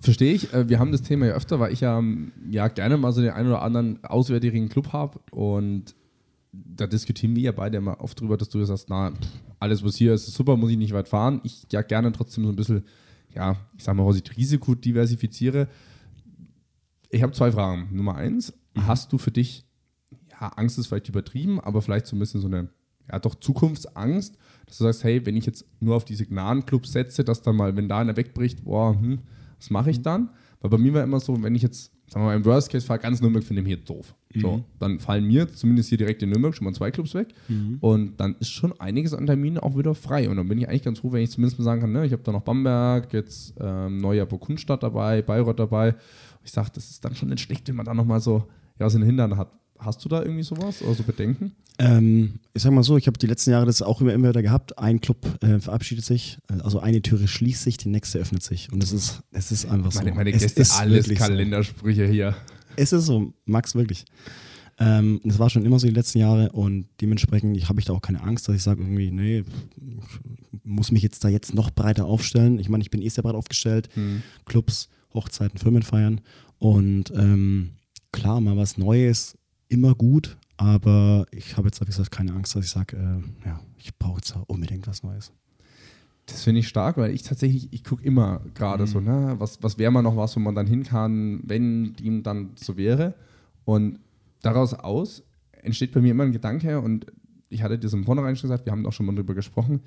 Verstehe ich. Äh, Wir haben das Thema ja öfter, weil ich ja, ähm, ja gerne mal so den einen oder anderen auswärtigen Club habe und da diskutieren wir ja beide immer oft drüber, dass du sagst, na, alles was hier ist, ist super, muss ich nicht weit fahren. Ich ja gerne trotzdem so ein bisschen, ja, ich sag mal, was ich Risiko diversifiziere. Ich habe zwei Fragen. Nummer eins, hast du für dich, ja, Angst ist vielleicht übertrieben, aber vielleicht so ein bisschen so eine, ja, doch Zukunftsangst, dass du sagst, hey, wenn ich jetzt nur auf diese Gnadenclubs setze, dass dann mal, wenn da einer wegbricht, boah, hm, was mache ich dann? Weil bei mir war immer so, wenn ich jetzt, sagen wir mal, im Worst Case fall ganz Nürnberg finde ich hier doof. So, dann fallen mir zumindest hier direkt in Nürnberg schon mal zwei Clubs weg und dann ist schon einiges an Terminen auch wieder frei und dann bin ich eigentlich ganz froh, wenn ich zumindest mal sagen kann, ne, ich habe da noch Bamberg, jetzt ähm, Neujahr Burgundstadt dabei, Bayreuth dabei. Ich sage, das ist dann schon nicht schlecht, wenn man da nochmal so ja, aus den Hintern hat. Hast du da irgendwie sowas oder so Bedenken? Ähm, ich sag mal so, ich habe die letzten Jahre das auch immer, immer wieder gehabt. Ein Club äh, verabschiedet sich, äh, also eine Türe schließt sich, die nächste öffnet sich. Und es ist, es ist einfach Meine, so. meine Gäste, alles wirklich so. Kalendersprüche hier. Es ist so, Max, wirklich. Ähm, das war schon immer so die letzten Jahre und dementsprechend ich, habe ich da auch keine Angst, dass ich sage irgendwie, nee, ich muss mich jetzt da jetzt noch breiter aufstellen. Ich meine, ich bin eh sehr breit aufgestellt. Hm. Clubs, Hochzeiten, Firmenfeiern und ähm, klar, mal was Neues, immer gut, aber ich habe jetzt, wie gesagt, keine Angst, dass ich sage, äh, ja, ich brauche jetzt unbedingt was Neues. Das finde ich stark, weil ich tatsächlich, ich gucke immer gerade so, ne, was, was wäre mal noch was, wo man dann hin kann, wenn dem dann so wäre. Und daraus aus entsteht bei mir immer ein Gedanke und ich hatte dir so im Vornherein schon gesagt, wir haben auch schon mal drüber gesprochen,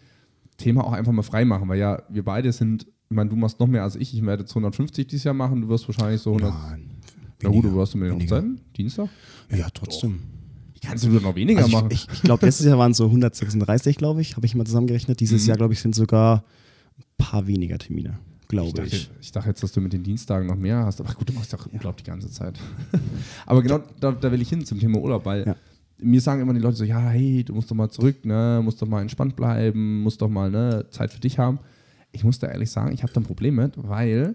Thema auch einfach mal frei machen, weil ja, wir beide sind, ich meine, du machst noch mehr als ich, ich werde 250 dieses Jahr machen, du wirst wahrscheinlich so 100. Nein, Na gut, du warst du mit den weniger. Hochzeiten? Dienstag? Ja, trotzdem. Kannst du nur noch weniger Also machen? ich ich, ich glaube, letztes Jahr waren es so 136, glaube ich, habe ich mal zusammengerechnet. Dieses Mhm. Jahr, glaube ich, sind sogar ein paar weniger Termine, Ich glaube dachte, ich. ich dachte jetzt, dass du mit den Dienstagen noch mehr hast. Aber gut, du machst doch Urlaub die ganze Zeit. (laughs) Aber genau da, da will ich hin zum Thema Urlaub, weil Ja. mir sagen immer die Leute so, ja, hey, du musst doch mal zurück, ne, musst doch mal entspannt bleiben, musst doch mal ne, Zeit für dich haben. Ich muss da ehrlich sagen, ich habe da ein Problem mit, weil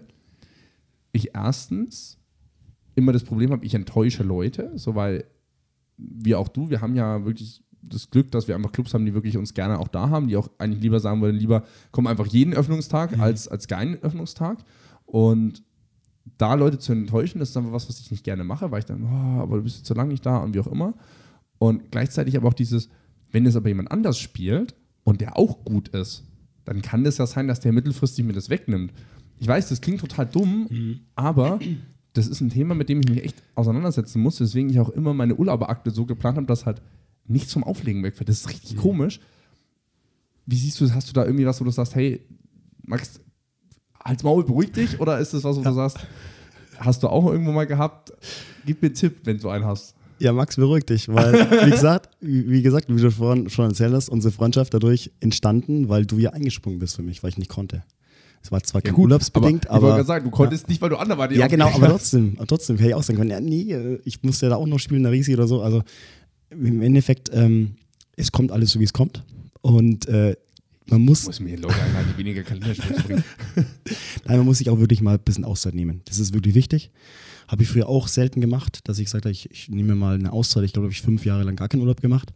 ich erstens immer das Problem habe, ich enttäusche Leute, so weil wir auch du, wir haben ja wirklich das Glück, dass wir einfach Clubs haben, die wirklich uns gerne auch da haben, die auch eigentlich lieber sagen wollen, lieber komm einfach jeden Öffnungstag als, als keinen Öffnungstag. Und da Leute zu enttäuschen, das ist einfach was, was ich nicht gerne mache, weil ich dann, oh, aber du bist so lange nicht da und wie auch immer. Und gleichzeitig aber auch dieses, wenn es aber jemand anders spielt und der auch gut ist, dann kann das ja sein, dass der mittelfristig mir das wegnimmt. Ich weiß, das klingt total dumm, aber das ist ein Thema, mit dem ich mich echt auseinandersetzen muss, weswegen ich auch immer meine Urlauberakte so geplant habe, dass halt nicht zum Auflegen wegfällt. Das ist richtig komisch. Wie siehst du das? Hast du da irgendwie was, wo du sagst, hey, Max, halt's Maul, beruhig dich? Oder ist das was, wo du (laughs) sagst, hast du auch irgendwo mal gehabt? Gib mir einen Tipp, wenn du einen hast. Ja, Max, beruhig dich, weil, wie gesagt, wie, wie gesagt, wie du vorhin schon erzählt hast, unsere Freundschaft dadurch entstanden, weil du ja eingesprungen bist für mich, weil ich nicht konnte. Es war zwar kein urlaubsbedingt, aber, ich wollte sagen, du konntest nicht, weil du anderweitig ja, genau, aber (laughs) trotzdem, aber trotzdem hätte ich auch sagen können, ja, nee, äh, ich musste ja da auch noch spielen, der Risi oder so. Also im Endeffekt, ähm, es kommt alles so, wie es kommt. Und äh, man muss, muss mir Leute einladen, die weniger Kalendersprüche bringen. (laughs) nein, man muss sich auch wirklich mal ein bisschen Auszeit nehmen. Das ist wirklich wichtig. Habe ich früher auch selten gemacht, dass ich gesagt habe, ich, ich nehme mal eine Auszeit. Ich glaube, habe ich fünf Jahre lang gar keinen Urlaub gemacht.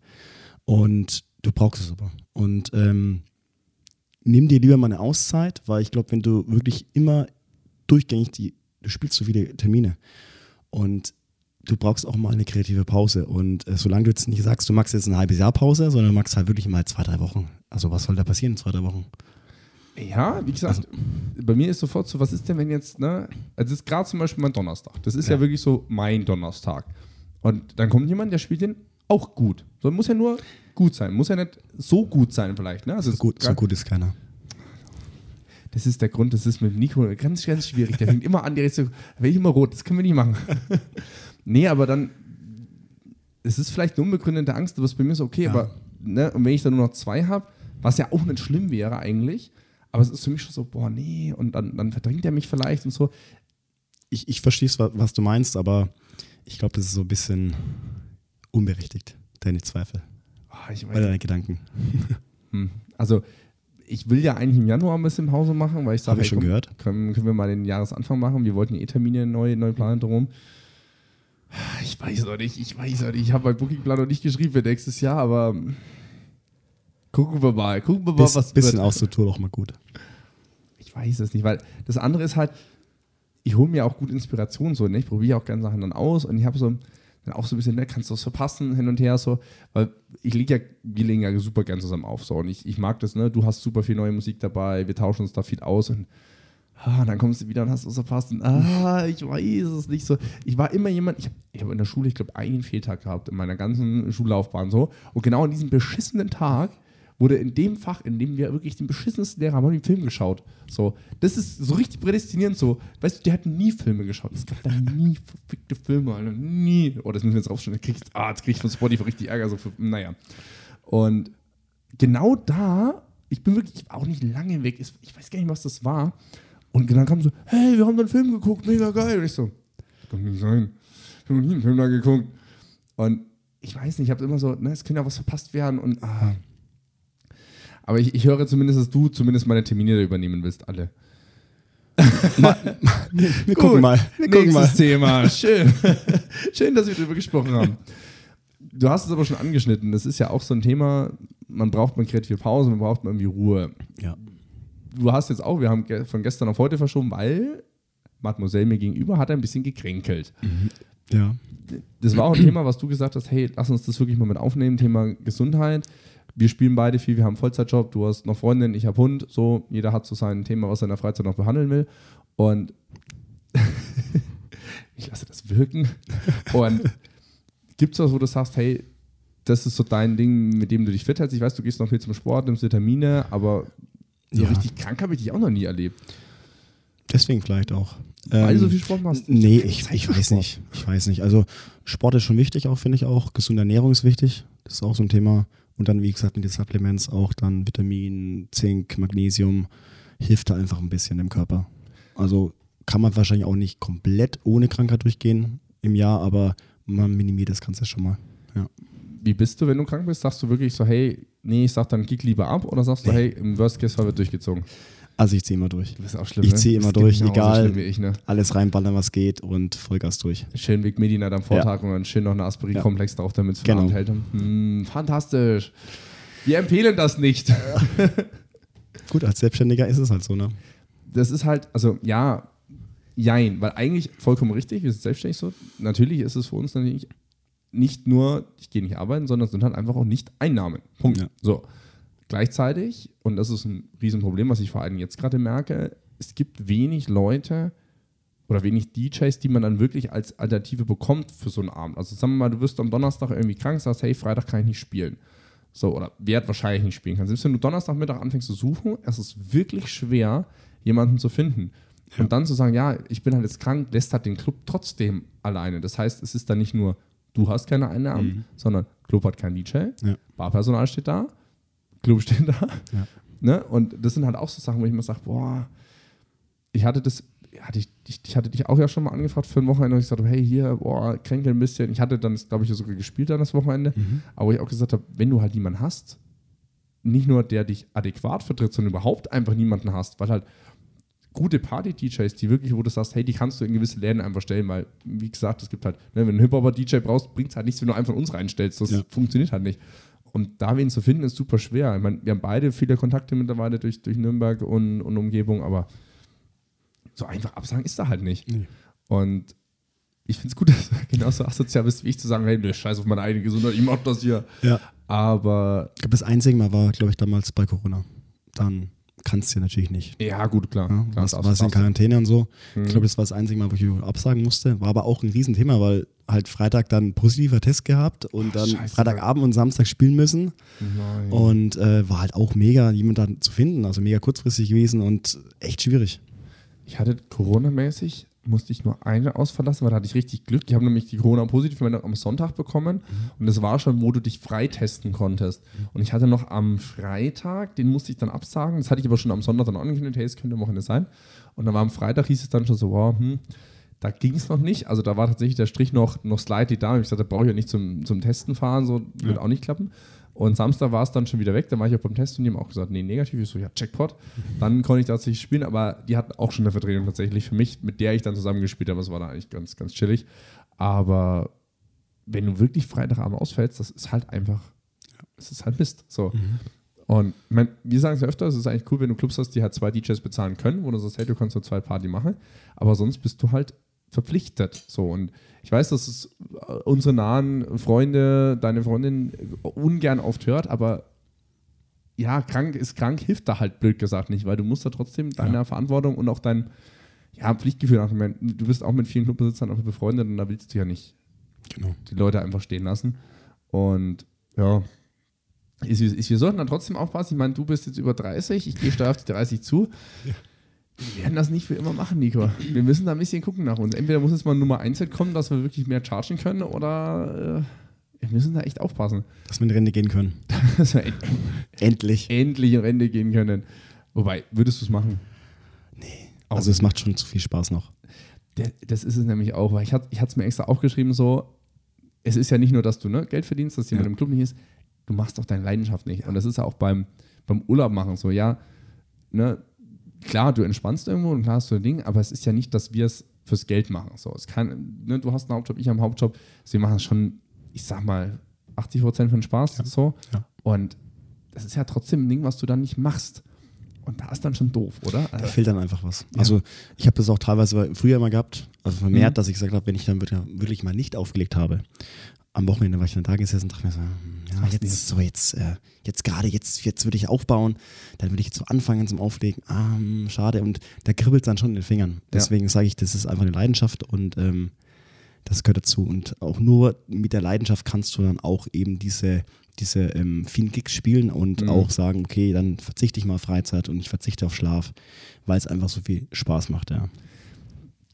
Und du brauchst es aber. Und ähm, nimm dir lieber mal eine Auszeit, weil ich glaube, wenn du wirklich immer durchgängig die, du spielst so viele Termine und du brauchst auch mal eine kreative Pause. Und äh, solange du jetzt nicht sagst, du machst jetzt ein halbes Jahr Pause, sondern du machst halt wirklich mal zwei, drei Wochen. Also was soll da passieren in zwei, drei Wochen? Ja, wie gesagt, bei mir ist sofort so, was ist denn, wenn jetzt, ne, also es ist gerade zum Beispiel mein Donnerstag. Das ist ja. Ja. wirklich so mein Donnerstag. Und dann kommt jemand, der spielt den auch gut. So muss ja nur gut sein. Muss ja nicht so gut sein, vielleicht. Ne? Also So es- gut, so gut ist keiner. Das ist der Grund, das ist mit Nico ganz, ganz schwierig. Der fängt immer an, der ist so, will ich immer rot, das können wir nicht machen. (laughs) nee, aber dann, es ist vielleicht eine unbegründete Angst, aber es ist bei mir so, okay, Ja. aber, ne, und wenn ich dann nur noch zwei habe, was ja auch nicht schlimm wäre eigentlich, aber es ist für mich schon so, boah, nee, und dann, dann verdrängt er mich vielleicht und so. Ich, ich verstehe, was du meinst, aber ich glaube, das ist so ein bisschen unberechtigt, deine Zweifel Ah, ich oder weiß, deine Gedanken. (laughs) hm. Also, ich will ja eigentlich im Januar ein bisschen Pause machen, weil ich sage, Habe ich schon gehört. Können, können wir mal den Jahresanfang machen? Wir wollten eh Termine neu, neu planen drum. Ich weiß noch nicht, ich weiß noch nicht. Ich habe meinen Bookingplan noch nicht geschrieben für nächstes Jahr, aber gucken wir mal. Gucken wir mal, Bis, was bisschen wird. aus der Tour doch mal gut. Ich weiß es nicht, weil das andere ist halt, ich hole mir auch gut Inspiration so, ne? Ich probiere auch gerne Sachen dann aus und ich habe so dann auch so ein bisschen, ne, kannst du was verpassen, hin und her so, weil ich lege ja, wir legen ja super gern zusammen auf so. Und ich, ich mag das, ne, du hast super viel neue Musik dabei, wir tauschen uns da viel aus und ah, dann kommst du wieder und hast was verpasst und ah, ich weiß es nicht so. Ich war immer jemand, ich habe in der Schule, ich glaube, einen Fehltag gehabt in meiner ganzen Schullaufbahn so. Und genau an diesem beschissenen Tag wurde in dem Fach, in dem wir wirklich den beschissensten Lehrer haben, haben den Film geschaut. So, das ist so richtig prädestinierend so. Weißt du, die hatten nie Filme geschaut. Es gab da nie verfickte Filme, Alter. Nie. Oh, das müssen wir jetzt rausstellen. Da krieg ich, ah, jetzt krieg ich von Spotify richtig Ärger. So für, naja. Und genau da, ich bin wirklich, auch nicht lange weg. Ich weiß gar nicht, was das war. Und dann kam so, hey, wir haben da einen Film geguckt, mega geil. Und ich so, kann nicht sein. Ich habe noch nie einen Film da geguckt. Und ich weiß nicht, ich habe immer so, ne, es könnte ja was verpasst werden und ah. Aber ich, ich höre zumindest, dass du zumindest meine Termine da übernehmen willst, alle. (laughs) wir, wir gucken mal. Wir gucken Nächstes Thema. (laughs) Schön. Schön, dass wir darüber gesprochen haben. Du hast es aber schon angeschnitten. Das ist ja auch so ein Thema, man braucht mal kreative Pause, man braucht mal irgendwie Ruhe. Ja. Du hast jetzt auch, wir haben von gestern auf heute verschoben, weil Mademoiselle mir gegenüber hat ein bisschen gekränkelt. Ja. Das war auch ein Thema, was du gesagt hast, hey, lass uns das wirklich mal mit aufnehmen, Thema Gesundheit. Wir spielen beide viel, wir haben einen Vollzeitjob, du hast noch Freundin, ich habe Hund, so, jeder hat so sein Thema, was er in der Freizeit noch behandeln will. Und (laughs) ich lasse das wirken. Und gibt es was, wo du sagst, hey, das ist so dein Ding, mit dem du dich fit hältst? Ich weiß, du gehst noch viel zum Sport, nimmst Vitamine, aber so Ja. richtig krank habe ich dich auch noch nie erlebt. Deswegen vielleicht auch. Weil Ähm, du so viel Sport machst. Nee, ich, ich weiß Sport. nicht. Ich weiß nicht. Also Sport ist schon wichtig, auch finde ich auch. Gesunde Ernährung ist wichtig. Das ist auch so ein Thema. Und dann, wie gesagt, mit den Supplements auch dann Vitamin, Zink, Magnesium hilft da einfach ein bisschen im Körper. Also kann man wahrscheinlich auch nicht komplett ohne Krankheit durchgehen im Jahr, aber man minimiert das Ganze schon mal. Ja. Wie bist du, wenn du krank bist? Sagst du wirklich so, hey, nee, ich sag dann kick lieber ab oder sagst du, hey, im Worst Case wird durchgezogen? Also ich ziehe immer durch. Du bist auch schlimm, Ich ne? zieh Du immer durch, genauso egal. ich, ne? Alles reinballern, was geht und Vollgas durch. Schön Weg Medina am Vortag und dann schön noch eine Aspirin-Komplex drauf, damit es Genau. Hält. Hm, fantastisch. Wir empfehlen das nicht. (laughs) Gut, als Selbstständiger ist es halt so, ne? Das ist halt, also ja, jein, weil eigentlich vollkommen richtig, wir sind selbstständig so. Natürlich ist es für uns natürlich nicht nur, ich gehe nicht arbeiten, sondern es sind halt einfach auch nicht Einnahmen. Punkt. Ja. So. Gleichzeitig, und das ist ein Riesenproblem, was ich vor allem jetzt gerade merke, es gibt wenig Leute oder wenig DJs, die man dann wirklich als Alternative bekommt für so einen Abend. Also sagen wir mal, du wirst am Donnerstag irgendwie krank, sagst, hey, Freitag kann ich nicht spielen. So, oder werd wahrscheinlich nicht spielen kann. Selbst wenn du Donnerstagmittag anfängst zu suchen, es ist wirklich schwer, jemanden zu finden. Und dann zu sagen, ja, ich bin halt jetzt krank, lässt halt den Club trotzdem alleine. Das heißt, es ist dann nicht nur, du hast keine Einnahmen, sondern Club hat keinen DJ, Ja. Barpersonal steht da, Club steht da. Ja. Ne? Und das sind halt auch so Sachen, wo ich mir sage, boah, ich hatte das, hatte ich, ich, ich hatte dich auch ja schon mal angefragt für ein Wochenende und ich sagte, hey, hier, boah, kränkel ein bisschen. Ich hatte dann, glaube ich, sogar gespielt dann das Wochenende, aber wo ich auch gesagt habe, wenn du halt niemanden hast, nicht nur der dich adäquat vertritt, sondern überhaupt einfach niemanden hast, weil halt gute Party-DJs, die wirklich, wo du sagst, hey, die kannst du in gewisse Läden einfach stellen, weil, wie gesagt, es gibt halt, ne, wenn du einen Hip-Hopper-DJ brauchst, bringt es halt nichts, wenn du einen von uns reinstellst. Das Ja. funktioniert halt nicht. Und da wen zu finden, ist super schwer. Ich meine, wir haben beide viele Kontakte mittlerweile durch, durch Nürnberg und, und Umgebung, aber so einfach absagen ist da halt nicht. Nee. Und ich finde es gut, (laughs) dass du genauso asozial bist wie ich, zu sagen, hey, ne, scheiß auf meine eigene Gesundheit, ich mach das hier. Ja. Aber Ich glaube, das einzige Mal war, glaube ich, damals bei Corona. Dann kannst du ja natürlich nicht. ja, gut, klar. Ja, klar warst, darfst- warst in. Quarantäne und so. Mhm. Ich glaube, das war das einzige Mal, wo ich absagen musste. War aber auch ein Riesenthema, weil halt Freitag dann positiver Test gehabt und dann Scheiße. Freitagabend und Samstag spielen müssen. Nein. Und äh, war halt auch mega, jemanden dann zu finden. Also mega kurzfristig gewesen und echt schwierig. Ich hatte Corona-mäßig, musste ich nur eine ausverlassen, weil da hatte ich richtig Glück. Ich habe nämlich die Corona-Positivmeldung am Sonntag bekommen und das war schon, wo du dich freitesten konntest. Und ich hatte noch am Freitag, den musste ich dann absagen. Das hatte ich aber schon am Sonntag dann angekündigt, hey, es könnte am Wochenende sein. Und dann war am Freitag, hieß es dann schon so, wow, hm, da ging es noch nicht. Also da war tatsächlich der Strich noch, noch slightly da. Und ich sagte, da brauche ich ja nicht zum, zum Testen fahren, so wird auch nicht klappen. Und Samstag war es dann schon wieder weg. Da war ich auch beim Test und die haben auch gesagt, nee, negativ. Ich so, ja, Jackpot. Dann konnte ich tatsächlich spielen, aber die hatten auch schon eine Vertretung tatsächlich für mich, mit der ich dann zusammen gespielt habe. Das war da eigentlich ganz, ganz chillig. Aber wenn du wirklich Freitagabend ausfällst, das ist halt einfach, es ist halt Mist. So. Und ich mein, wir sagen es ja öfter, es ist eigentlich cool, wenn du Clubs hast, die halt zwei DJs bezahlen können, wo du sagst, hey, du kannst nur zwei Party machen, aber sonst bist du halt verpflichtet. So. Und ich weiß, dass es äh, unsere nahen Freunde, deine Freundin ungern oft hört, aber ja, krank ist krank, hilft da halt blöd gesagt nicht, weil du musst da trotzdem deiner Verantwortung und auch dein ja, Pflichtgefühl nach. Du bist auch mit vielen Clubbesitzern auch befreundet und da willst du ja nicht Genau. die Leute einfach stehen lassen. Und ja, ist, ist. wir sollten dann trotzdem aufpassen. Ich meine, du bist jetzt über 30, ich gehe steil auf die 30 zu. Wir werden das nicht für immer machen, Nico. Wir müssen da ein bisschen gucken nach uns. Entweder muss jetzt mal Nummer 1 kommen, dass wir wirklich mehr chargen können, oder äh, wir müssen da echt aufpassen, Dass wir in Rente gehen können. (laughs) dass wir end Endlich. endlich in Rente gehen können. Wobei, würdest du es machen? Auch Also es macht schon zu viel Spaß noch. Das ist es nämlich auch, weil ich hatte es mir extra aufgeschrieben, so, es ist ja nicht nur, dass du ne, Geld verdienst, dass jemand Ja. im Club nicht ist, du machst doch deine Leidenschaft nicht. Und das ist ja auch beim, beim Urlaub machen so, ja, ne, klar, du entspannst irgendwo und klar hast du ein Ding, aber es ist ja nicht, dass wir es fürs Geld machen. So, es kann, ne, du hast einen Hauptjob, ich habe einen Hauptjob, also wir machen es schon, ich sag mal, 80 Prozent für den Spaß, so. Ja. Und das ist ja trotzdem ein Ding, was du dann nicht machst. Und da ist dann schon doof, oder? Da Also, fehlt dann einfach was. Also ich habe das auch teilweise früher mal gehabt, also vermehrt, Mhm. dass ich gesagt habe, wenn ich dann wirklich mal nicht aufgelegt habe, am Wochenende war ich dann da gesessen und dachte mir so, hm, ja, jetzt, so jetzt, äh, jetzt gerade, jetzt, jetzt würde ich aufbauen, dann würde ich jetzt so anfangen zum Auflegen, ah, hm, schade. Und da kribbelt es dann schon in den Fingern. Deswegen sage ich, das ist einfach eine Leidenschaft und ähm, das gehört dazu. Und auch nur mit der Leidenschaft kannst du dann auch eben diese, diese ähm, vielen Gigs spielen und Mhm. auch sagen, okay, dann verzichte ich mal auf Freizeit und ich verzichte auf Schlaf, weil es einfach so viel Spaß macht, ja.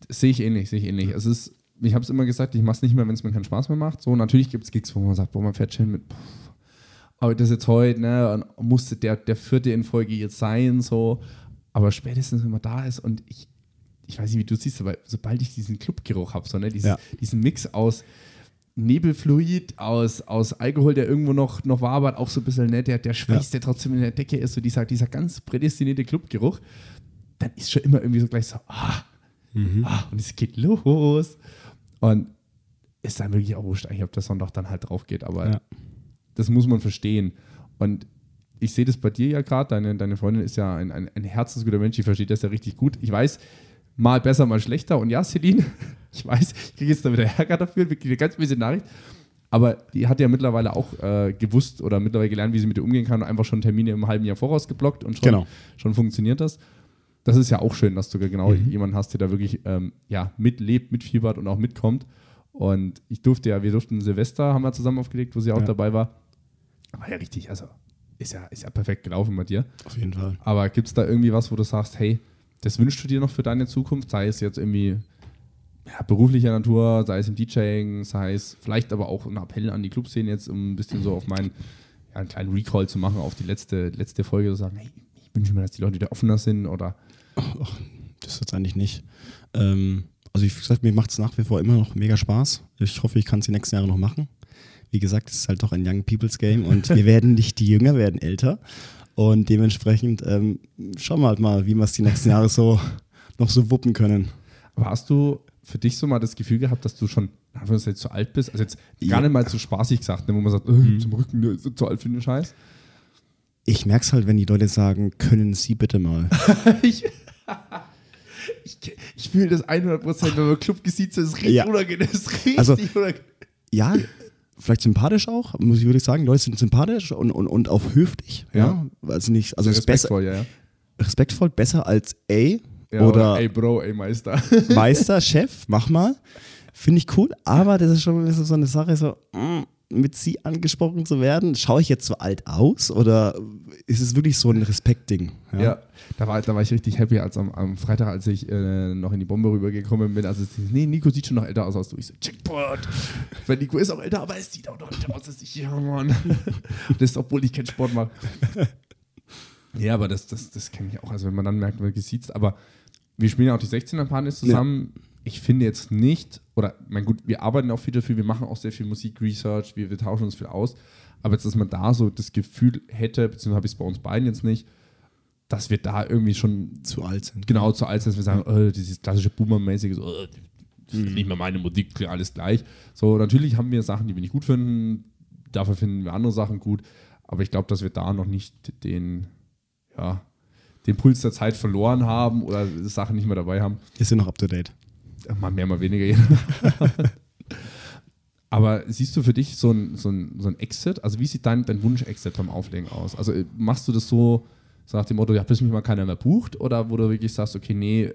Sehe ich ähnlich, sehe ich ähnlich. Es ist, ich habe es immer gesagt, ich mache es nicht mehr, wenn es mir keinen Spaß mehr macht. So, natürlich gibt es Gigs, wo man sagt, boah, man fährt schön mit, pff, aber das jetzt heute, ne, musste der, der vierte in Folge jetzt sein, so. Aber spätestens, wenn man da ist und ich, ich weiß nicht, wie du siehst, aber sobald ich diesen Clubgeruch habe, so, ne, dieses, Ja. diesen Mix aus Nebelfluid, aus, aus Alkohol, der irgendwo noch, noch wabert, auch so ein bisschen, ne, der, der Schweiß, der trotzdem in der Decke ist, so dieser, dieser ganz prädestinierte Clubgeruch, dann ist schon immer irgendwie so gleich so, ah, ah, und es geht los. Und ist dann wirklich auch wurscht, eigentlich, ob der Sonntag dann halt drauf geht, aber Ja. das muss man verstehen. Und ich sehe das bei dir ja gerade, deine, deine Freundin ist ja ein, ein, ein herzensguter Mensch, die versteht das ja richtig gut. Ich weiß, mal besser, mal schlechter. Und ja, Celine, (laughs) ich weiß, ich kriege jetzt da wieder Ärger dafür, wirklich eine ganz böse Nachricht. Aber die hat ja mittlerweile auch äh, gewusst oder mittlerweile gelernt, wie sie mit dir umgehen kann und einfach schon Termine im halben Jahr voraus geblockt und schon, Genau. schon funktioniert das. Das ist ja auch schön, dass du genau Mhm. jemanden hast, der da wirklich ähm, ja, mitlebt, mitfiebert und auch mitkommt. Und ich durfte ja, wir durften Silvester, haben wir zusammen aufgelegt, wo sie auch Ja. dabei war. War ja richtig, also ist ja, ist ja perfekt gelaufen bei dir. Auf jeden Fall. Aber gibt es da irgendwie was, wo du sagst, hey, das wünschst du dir noch für deine Zukunft? Sei es jetzt irgendwie ja, beruflicher Natur, sei es im DJing, sei es vielleicht aber auch ein Appell an die Clubszene jetzt, um ein bisschen so auf meinen, ja, einen kleinen Recall zu machen auf die letzte, letzte Folge, zu sagen, hey, ich wünsche mir, dass die Leute wieder offener sind oder Das jetzt eigentlich nicht. Ähm, also wie gesagt, mir macht es nach wie vor immer noch mega Spaß. Ich hoffe, ich kann es die nächsten Jahre noch machen. Wie gesagt, es ist halt doch ein Young People's Game und wir (laughs) werden nicht die Jünger, wir werden älter. Und dementsprechend ähm, schauen wir halt mal, wie wir es die nächsten Jahre so noch so wuppen können. Aber hast du für dich so mal das Gefühl gehabt, dass du schon, jetzt zu alt bist, also jetzt gar Ja. Mhm. nicht mal zu spaßig gesagt, ne, wo man sagt, äh, zum Rücken, ist zu alt für den Scheiß? Ich merke es halt, wenn die Leute sagen, können Sie bitte mal. (laughs) ich ich, ich fühle das 100 Prozent, wenn man Club so ist richtig Ja. unangenehm. Ist richtig Also- unangenehm. Ja, vielleicht sympathisch auch, muss ich wirklich sagen. Leute sind sympathisch und, und, und auch höflich. Ja. Also nicht, also ist besser, respektvoll, ja, ja. respektvoll, besser als ey ja oder ey Bro, ey Meister. Meister, Chef, mach mal. Finde ich cool, aber das ist schon so eine Sache, so mm, mit sie angesprochen zu werden. Schaue ich jetzt so alt aus oder ist es wirklich so ein Respektding? Ja, da, war, da war ich richtig happy, als am, am Freitag, als ich äh, noch in die Bombe rübergekommen bin. Also, nee, Nico sieht schon noch älter aus als du. Ich so, Checkpoint. Weil Nico ist auch älter, aber es sieht auch noch älter aus als ich. Ja, Mann. (laughs) Das ist, obwohl ich keinen Sport mache. (laughs) Ja, aber das, das, das kenne ich auch. Also, wenn man dann merkt, man sieht aber wir spielen ja auch die 16er Partys zusammen. Ich finde jetzt nicht, oder, mein gut, wir arbeiten auch viel dafür, wir machen auch sehr viel Musikresearch, wir, wir tauschen uns viel aus. Aber jetzt, dass man da so das Gefühl hätte, beziehungsweise habe ich es bei uns beiden jetzt nicht, dass wir da irgendwie schon Zu alt sind. genau zu alt sind, dass wir sagen, oh, dieses klassische Boomer-mäßige, so, oh, das ist nicht mehr meine Musik, alles gleich. So, natürlich haben wir Sachen, die wir nicht gut finden, dafür finden wir andere Sachen gut, aber ich glaube, dass wir da noch nicht den, ja, den Puls der Zeit verloren haben oder Sachen nicht mehr dabei haben. Wir sind noch up to date. Mal mehr, mal weniger. (laughs) Aber siehst du für dich so ein, so ein, so ein Exit? Also, wie sieht dein, dein Wunsch-Exit beim Auflegen aus? Also, äh, machst du das so, so nach dem Motto, ja, bis mich mal keiner mehr bucht? Oder wo du wirklich sagst, okay, nee,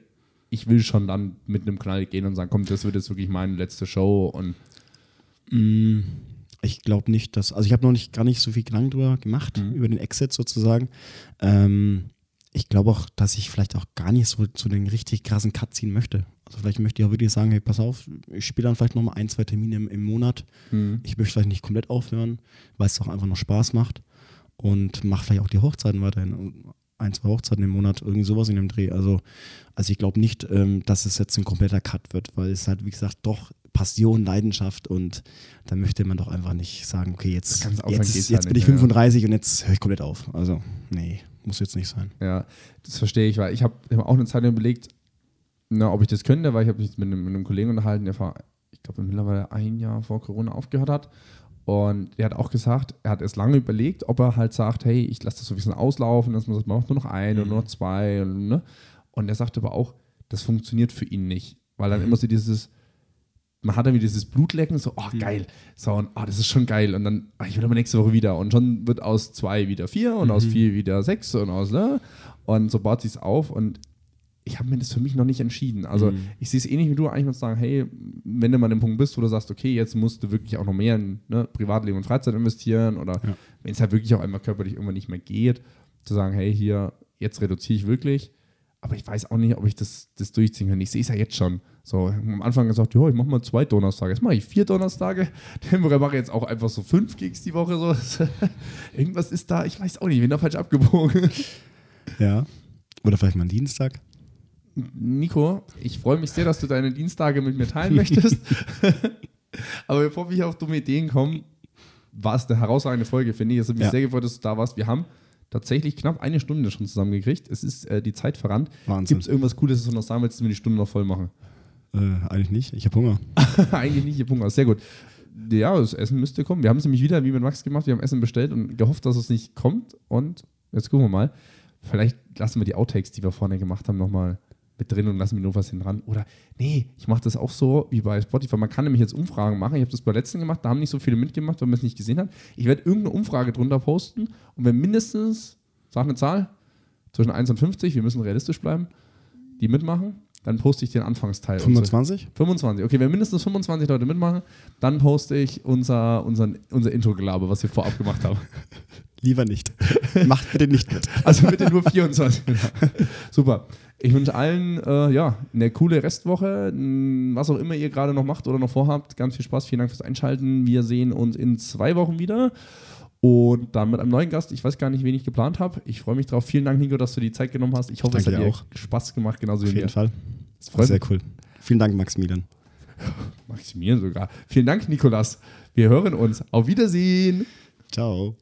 ich will schon dann mit einem Knall gehen und sagen, komm, das wird jetzt wirklich meine letzte Show und Mm, Ich glaube nicht, dass, also ich habe noch nicht gar nicht so viel Gedanken drüber gemacht, Mhm. über den Exit sozusagen. Ähm, ich glaube auch, dass ich vielleicht auch gar nicht so zu den richtig krassen Cut ziehen möchte. Also vielleicht möchte ich auch wirklich sagen, hey, pass auf, ich spiele dann vielleicht nochmal ein, zwei Termine im, im Monat. Ich möchte vielleicht nicht komplett aufhören, weil es auch einfach noch Spaß macht. Und mache vielleicht auch die Hochzeiten weiterhin. Ein, zwei Hochzeiten im Monat, irgendwie sowas in dem Dreh. Also, also ich glaube nicht, ähm, dass es jetzt ein kompletter Cut wird, weil es halt, wie gesagt, doch Passion, Leidenschaft und da möchte man doch einfach nicht sagen, okay, jetzt, jetzt, geht's jetzt ja bin ich nicht mehr, 35 und jetzt höre ich komplett auf. Also, nee, muss jetzt nicht sein. Ja, das verstehe ich, weil ich habe hab auch eine Zeit überlegt, na, ob ich das könnte, weil ich habe mich mit einem, mit einem Kollegen unterhalten, der vor, ich glaube, mittlerweile ein Jahr vor Corona aufgehört hat. Und er hat auch gesagt, er hat erst lange überlegt, ob er halt sagt, hey, ich lasse das so ein bisschen auslaufen, dass man sagt, man macht nur noch ein oder nur noch zwei. Und, ne? und er sagt aber auch, das funktioniert für ihn nicht, weil dann immer so dieses, man hat dann wieder dieses Blutlecken, so, oh geil, so, und oh, das ist schon geil. Und dann, ah, ich will aber nächste Woche wieder. Und schon wird aus zwei wieder vier und aus vier wieder sechs und aus, ne? Und so baut sich auf und ich habe mir das für mich noch nicht entschieden. Also Mhm. ich sehe es ähnlich wie du, eigentlich muss sagen, hey, wenn du mal an dem Punkt bist, wo du sagst, okay, jetzt musst du wirklich auch noch mehr in ne, Privatleben und Freizeit investieren oder Ja. wenn es halt wirklich auch einmal körperlich irgendwann nicht mehr geht, zu sagen, hey, hier, jetzt reduziere ich wirklich. Aber ich weiß auch nicht, ob ich das, das durchziehen kann. Ich sehe es ja jetzt schon. So, am Anfang gesagt, ja, ich mache mal zwei Donnerstage. Jetzt mache ich vier Donnerstage. (laughs) Dann mache ich jetzt auch einfach so fünf Gigs die Woche. So. (laughs) Irgendwas ist da, ich weiß auch nicht, ich bin da falsch abgebogen. Ja. Oder vielleicht mal einen Dienstag. Nico, ich freue mich sehr, dass du deine Dienstage mit mir teilen möchtest. (laughs) Aber bevor wir hier auf dumme Ideen kommen, war es eine herausragende Folge, finde ich. Es hat mich Ja. sehr gefreut, dass du da warst. Wir haben tatsächlich knapp eine Stunde schon zusammengekriegt. Es ist äh, die Zeit verrannt. Wahnsinn. Gibt es irgendwas Cooles, das du noch sagen willst, dass wir die Stunde noch voll machen? Äh, eigentlich nicht. Ich habe Hunger. (laughs) Eigentlich nicht, ihr Punkt aus. Sehr gut. Ja, das Essen müsste kommen. Wir haben es nämlich wieder wie mit Max gemacht. Wir haben Essen bestellt und gehofft, dass es nicht kommt. Und jetzt gucken wir mal. Vielleicht lassen wir die Outtakes, die wir vorne gemacht haben, nochmal mit drin und lassen wir nur was hin dran. Oder nee, ich mache das auch so wie bei Spotify. Man kann nämlich jetzt Umfragen machen. Ich habe das bei letzten gemacht, da haben nicht so viele mitgemacht, weil man es nicht gesehen hat. Ich werde irgendeine Umfrage drunter posten und wenn mindestens, sag eine Zahl, zwischen 1 und 50, wir müssen realistisch bleiben, die mitmachen, dann poste ich den Anfangsteil. unserer- 25? 25. Okay, wenn mindestens 25 Leute mitmachen, dann poste ich unser, unser, unser Intro-Gelaber, was wir vorab gemacht haben. (laughs) Lieber nicht. Macht bitte nicht mit. Also bitte nur 24. (laughs) Super. Ich wünsche allen äh, ja, eine coole Restwoche. Was auch immer ihr gerade noch macht oder noch vorhabt. Ganz viel Spaß. Vielen Dank fürs Einschalten. Wir sehen uns in zwei Wochen wieder. Und dann mit einem neuen Gast. Ich weiß gar nicht, wen ich geplant habe. Ich freue mich drauf. Vielen Dank, Nico, dass du die Zeit genommen hast. Ich hoffe, es Danke hat dir auch. Spaß gemacht, genauso Auf wie jeden mir. Fall. Es freut Sehr mich. cool. Vielen Dank, Maximilian. (laughs) Maximilian sogar. Vielen Dank, Nikolas. Wir hören uns. Auf Wiedersehen. Ciao.